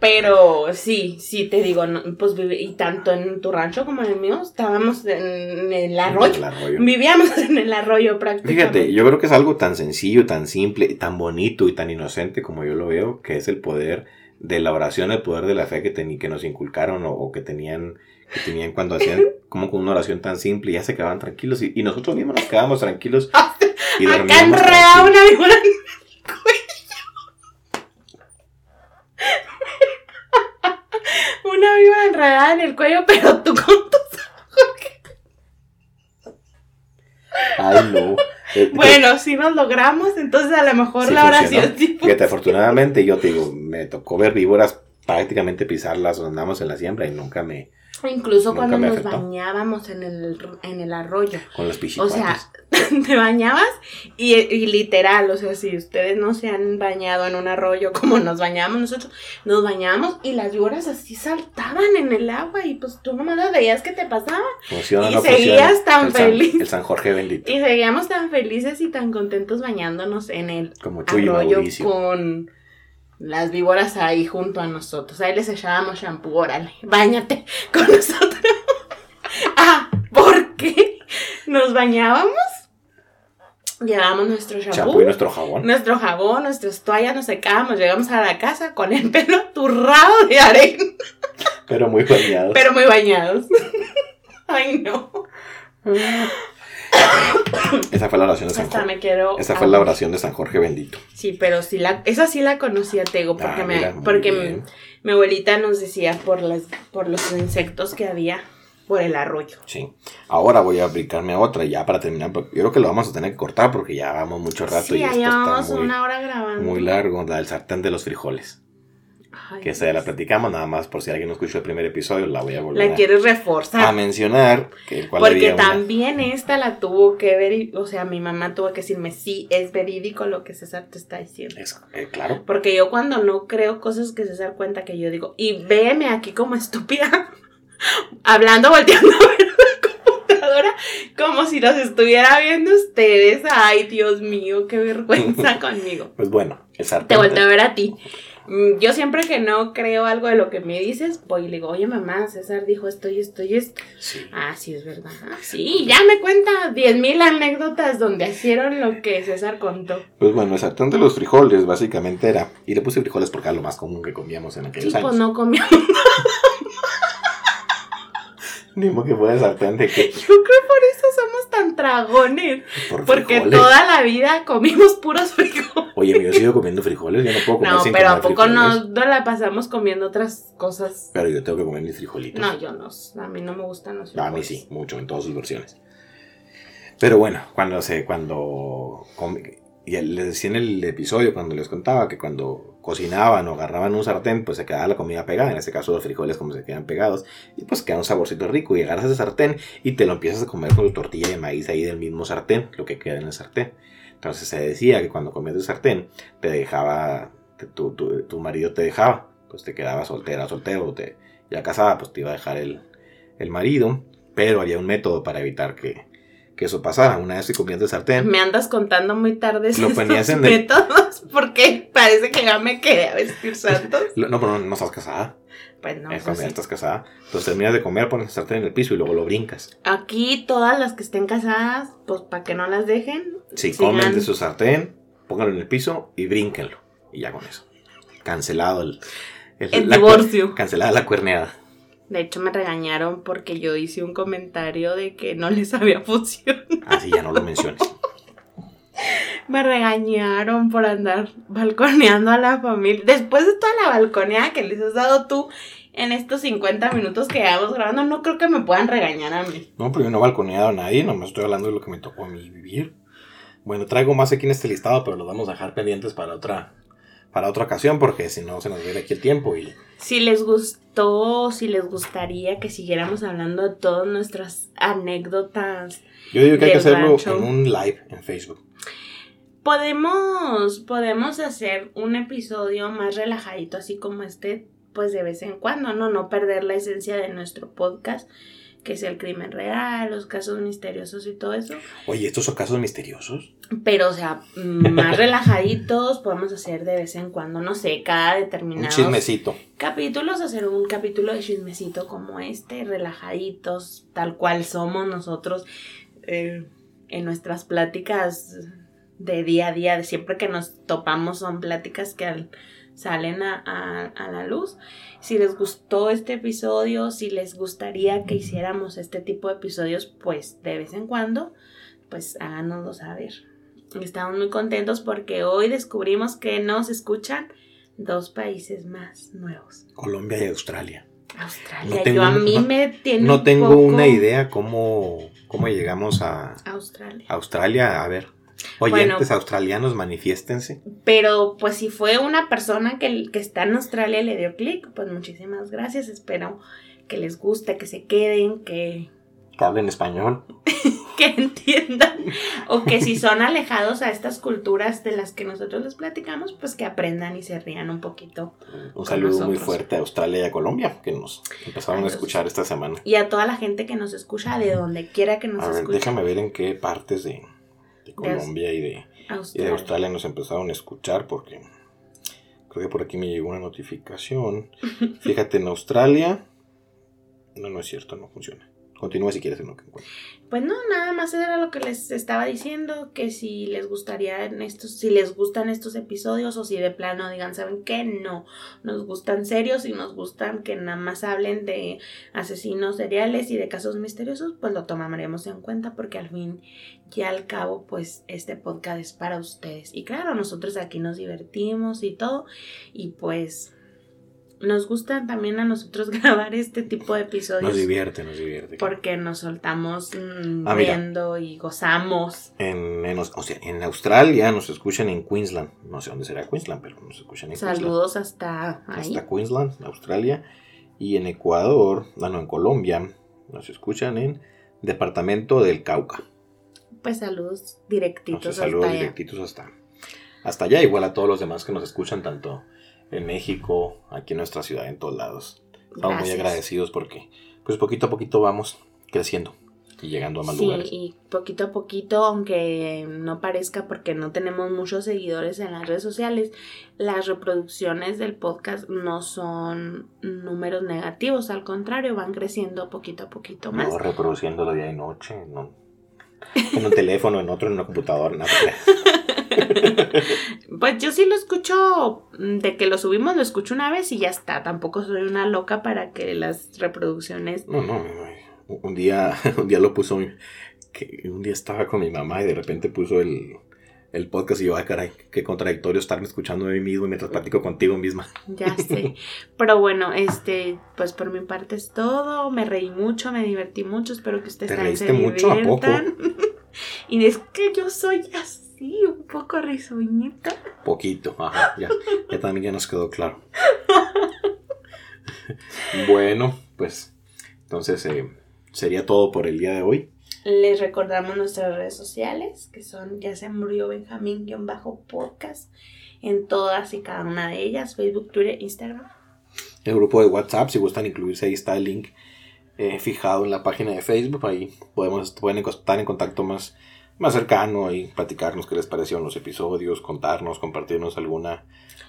Pero sí, sí te digo, no, pues y tanto en tu rancho como en el mío estábamos en el arroyo. El arroyo. Vivíamos en el arroyo prácticamente. Fíjate, yo creo que es algo tan sencillo, tan simple, tan bonito y tan inocente como yo lo veo, que es el poder de la oración, el poder de la fe que, teni- que nos inculcaron o, o que tenían que tenían cuando hacían [laughs] como con una oración tan simple, ya se quedaban tranquilos y, y nosotros mismos nos quedábamos tranquilos [laughs] y Acá dormíamos enredada tranquilos. una víbora en el cuello. una víbora enredada en el cuello, [laughs] pero tú con tus Ay, no. Eh, Bueno, si nos logramos, entonces a lo mejor Sí la oración funcionó. sí Fíjate, afortunadamente yo te digo, me tocó ver víboras prácticamente pisarlas andamos en la siembra y nunca me. Incluso Nunca cuando nos bañábamos en el, en el arroyo. con los O sea, [laughs] te bañabas y, y literal, o sea, si ustedes no se han bañado en un arroyo como nos bañamos nosotros, nos bañábamos y las víboras así saltaban en el agua y pues tú nomás las veías que te pasaba. funciona y no seguías funciona. tan el San- feliz. el San Jorge bendito. Y seguíamos tan felices y tan contentos bañándonos en el Como y arroyo Mauricio. con las víboras ahí junto a nosotros. Ahí les echábamos shampoo, órale, bañate con [laughs] nosotros. ah, ¿por qué? Nos bañábamos, llevábamos nuestro shampoo, Champú y nuestro jabón. nuestro jabón, nuestras toallas, nos secábamos, llegamos a la casa con el pelo [laughs] turrado de arena, Pero muy bañados. pero muy bañados. [laughs] Ay, no. Esa fue la oración de San Hasta Jorge. me. Esa fue la oración de San Jorge bendito. Sí, pero sí la, esa sí la conocía Tego, porque Ah, me, mira, porque mi, mi abuelita nos decía por las, por los insectos que había por el arroyo. Sí. Ahora voy a brincarme a otra ya para terminar. porque Yo creo que lo vamos a tener que cortar porque ya vamos mucho rato sí, y ya llevamos una hora grabando. muy largo. La del sartén de los frijoles. Ay, Que esa ya la platicamos, nada más por si alguien no escuchó el primer episodio, la voy a volver la a- quieres a, reforzar. mencionar. Que el cual Porque una- también esta la tuvo que ver, o sea, mi mamá tuvo que decirme, sí, es verídico lo que César te está diciendo. Es- eh, claro. Porque yo cuando no creo cosas que César cuenta que yo digo, y véeme aquí como estúpida, [laughs] hablando, volteando a ver la computadora, como si los estuviera viendo ustedes. Ay, Dios mío, qué vergüenza [laughs] conmigo. Pues bueno, sartén. Te volteo a ver a ti. Mm, Yo siempre que no creo algo de lo que me dices, voy y le digo, oye mamá, César dijo esto y esto y esto. Sí. Ah, sí, es verdad. Ah, Sí, ya me cuenta 10.000 anécdotas donde hicieron lo que Céssar contó. Pues bueno, de los frijoles básicamente era. Y le puse frijoles porque era lo más común que comíamos en Sí, aquellos pues años. no comió. [laughs] Ni modo que fuera sartén de que. [laughs] Yo creo por eso somos tan dragones. Por Porque toda la vida comimos puros frijoles. Oye, yo sigo comiendo frijoles, yo no puedo comer No, sin pero ¿a comer poco frijoles. no, no la pasamos comiendo otras cosas? Pero yo tengo que comer mis frijolitos. No, yo no. A mí no me gustan los A frijoles. mí sí, mucho, en todas sus versiones. Pero bueno, cuando se, cuando, y les decía en el episodio, cuando les contaba que cuando cocinaban o agarraban un sartén, pues se quedaba la comida pegada, en este caso los frijoles como se quedan pegados, y pues queda un saborcito rico, y agarras ese sartén y te lo empiezas a comer con tu tortilla de maíz ahí del mismo sartén, lo que queda en el sartén. Entonces se decía que cuando comías el sartén, te dejaba, tu, tu- tu marido te dejaba, pues te quedabas soltera, soltero, te, ya casada, pues te iba a dejar el, el marido, pero había un método para evitar que, que eso pasara. Una vez que comías de sartén, Me andas contando muy tarde Lo ponías en el- métodos [laughs] porque parece que ya me quedé a vestir santos. [laughs] no, pero no, no estás casada, Pues no, ya sí. estás casada. Entonces terminas de comer, pones el sartén en el piso y luego lo brincas. Aquí todas las que estén casadas, pues para que no las dejen. Si sigan- comen de su sartén, pónganlo en el piso y brínquenlo. Y ya con eso. Cancelado el, El la divorcio. Cancelada la cuerneada. De hecho, me regañaron porque yo hice un comentario de que no les había [laughs] funcionado. Así ya no lo menciones. Me regañaron por andar balconeando a la familia. Después de toda la balconeada que les has dado tú en estos 50 minutos que llevamos grabando, no creo que me puedan regañar a mí. No, pero yo no he balconeado a nadie, nomás estoy hablando de lo que me tocó a mí vivir. Bueno, traigo más aquí en este listado, pero los vamos a dejar pendientes para otra, para otra ocasión, porque si no se nos viene aquí el tiempo y Si les gustó, si les gustaría que siguiéramos hablando de todas nuestras anécdotas, yo digo que hay que hacerlo rancho. en un live en Facebook. podemos, podemos hacer un episodio más relajadito, así como este, pues de vez en cuando, ¿no? No perder la esencia de nuestro podcast, que es el crimen real, los casos misteriosos y todo eso. Oye, ¿estos son casos misteriosos? Pero, o sea, más [laughs] relajaditos, podemos hacer de vez en cuando, no sé, cada Un determinado chismecito. capítulos, hacer un capítulo de chismecito como este, relajaditos, tal cual somos nosotros eh, en nuestras pláticas de día a día, de siempre que nos topamos son pláticas que al- salen a, a- a la luz. Si les gustó este episodio, si les gustaría que hiciéramos este tipo de episodios, pues de vez en cuando, pues háganoslo saber. Estamos muy contentos porque hoy descubrimos que nos escuchan dos países más nuevos. Colombia y Australia. Australia, No tengo yo a mí no- me tiene No un tengo poco- una idea cómo, ¿Cómo llegamos a Australia. Australia? A ver. Oyentes australianos, manifiéstense. Pero pues si fue una persona que, que está en Australia y le dio clic, pues muchísimas gracias. Espero que les guste, que se queden, que... Que hablen español. [laughs] que entiendan. o que si son alejados a estas culturas de las que nosotros les platicamos, pues que aprendan y se rían un poquito. Un saludo muy fuerte a Australia y a Colombia, que nos empezaron a, escuchar esta semana. Y a toda la gente que nos escucha de donde quiera que nos a ver, escuche. Déjame ver en qué partes de, Colombia y, de, y de Australia nos empezaron a escuchar porque creo que por aquí me llegó una notificación. [laughs] Fíjate, en Australia... No, no es cierto, no funciona. Continúa si quieres en lo que. Pues no, nada más era lo que les estaba diciendo, que si les gustaría estos, si les gustan estos episodios o si de plano digan, ¿saben qué? No, nos gustan serios y nos gustan que nada más hablen de asesinos seriales y de casos misteriosos, pues lo tomaremos en cuenta porque al fin y al cabo, pues este podcast es para ustedes. Y claro, nosotros aquí nos divertimos y todo y pues nos gusta también a nosotros [laughs] grabar este tipo de episodios. Nos divierte, nos divierte. Porque nos soltamos mm, ah, viendo y gozamos. En, en, o sea, en Australia nos escuchan en Queensland. No sé dónde será Queensland, pero nos escuchan en Saludos hasta ahí. Hasta Queensland, Australia. Y en Ecuador, ah, no, en Colombia, nos escuchan en Departamento del Cauca. Pues saludos directitos saludos directitos hasta, hasta allá. Igual a todos los demás que nos escuchan, tanto en México, aquí en nuestra ciudad, en todos lados. Estamos muy agradecidos porque, pues poquito a poquito vamos creciendo y llegando a más sí, y poquito a poquito, aunque no parezca porque no tenemos muchos seguidores en las redes sociales, las reproducciones del podcast no son números negativos, al contrario, van creciendo poquito a poquito más. No, reproduciéndolo día y noche, no. En un teléfono, en otro, en una computadora, nada. [laughs] [laughs] pues yo sí lo escucho, mm, de que lo subimos lo escucho una vez y ya está. Tampoco soy una loca para que las reproducciones... No, no, un día, [laughs] un día lo puso, que un día estaba con mi mamá y de repente puso el, el podcast y yo, ay caray, qué contradictorio estarme escuchando a mí mismo mientras platico contigo misma. Ya sé. Pero bueno, este, pues por mi parte es todo. Me reí mucho, me divertí mucho. Espero que ustedes también se mucho a poco. [laughs] y es que yo soy así Sí, un poco risueñita. Poquito, ajá, ya, ya también ya nos quedó claro. [laughs] bueno, pues entonces eh, sería todo por el día de hoy. Les recordamos nuestras redes sociales, que son ya se murió Benjamín-podcast en todas y cada una de ellas, Facebook, Twitter, Instagram. El grupo de WhatsApp, si gustan incluirse, ahí está el link eh, fijado en la página de Facebook, ahí podemos, pueden estar en contacto más más cercano y platicarnos qué les parecieron los episodios, contarnos, compartirnos alguna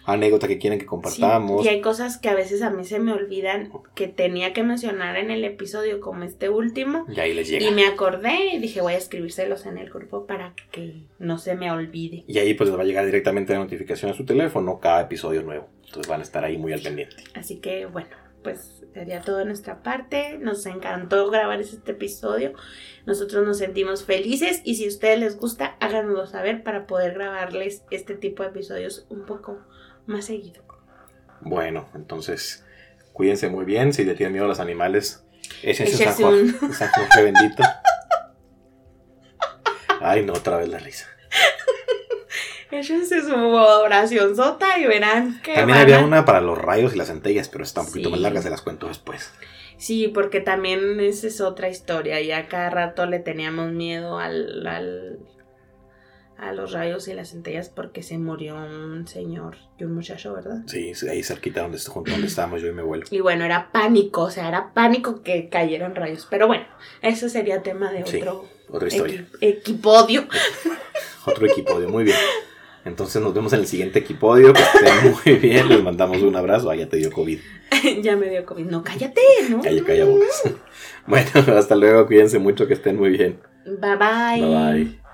anécdota que quieren que compartamos. y hay cosas que a veces a mí se me olvidan que tenía que mencionar en el episodio como este último. Y ahí les llega. Y me acordé y dije voy a escribírselos en el grupo para que no se me olvide. Y ahí pues les va a llegar directamente la notificación a su teléfono cada episodio nuevo. Entonces van a estar ahí muy al pendiente. Así que bueno, pues sería todo de nuestra parte. Nos encantó grabar este episodio. Nosotros nos sentimos felices y si a ustedes les gusta, háganoslo saber para poder grabarles este tipo de episodios un poco más seguido. Bueno, entonces cuídense muy bien. Si le tienen miedo a los animales, échense San Juan, San Juan bendito. [laughs] Ay, no, otra vez la risa. Échense su oración sota y verán que. También había una para los rayos y las centellas, pero está un poquito más larga, se las cuento después. Sí, porque también esa es otra historia. Y a cada rato le teníamos miedo al, al, a los rayos y las centellas porque se murió un señor y un muchacho, ¿verdad? Sí, ahí cerquita donde, junto donde estábamos yo y mi abuelo. Y bueno, era pánico, o sea, era pánico que cayeran rayos. Pero bueno, eso sería tema de otro. otra historia. equipodio. otro equipodio, muy bien. [laughs] Entonces nos vemos en el siguiente equipodio. Que estén [laughs] muy bien. Les mandamos un abrazo. Ah, ya te dio COVID. [laughs] ya me dio COVID. No, cállate, ¿no? Calla, calla bocas. [laughs] bueno, hasta luego. Cuídense mucho. Que estén muy bien. Bye bye. Bye bye.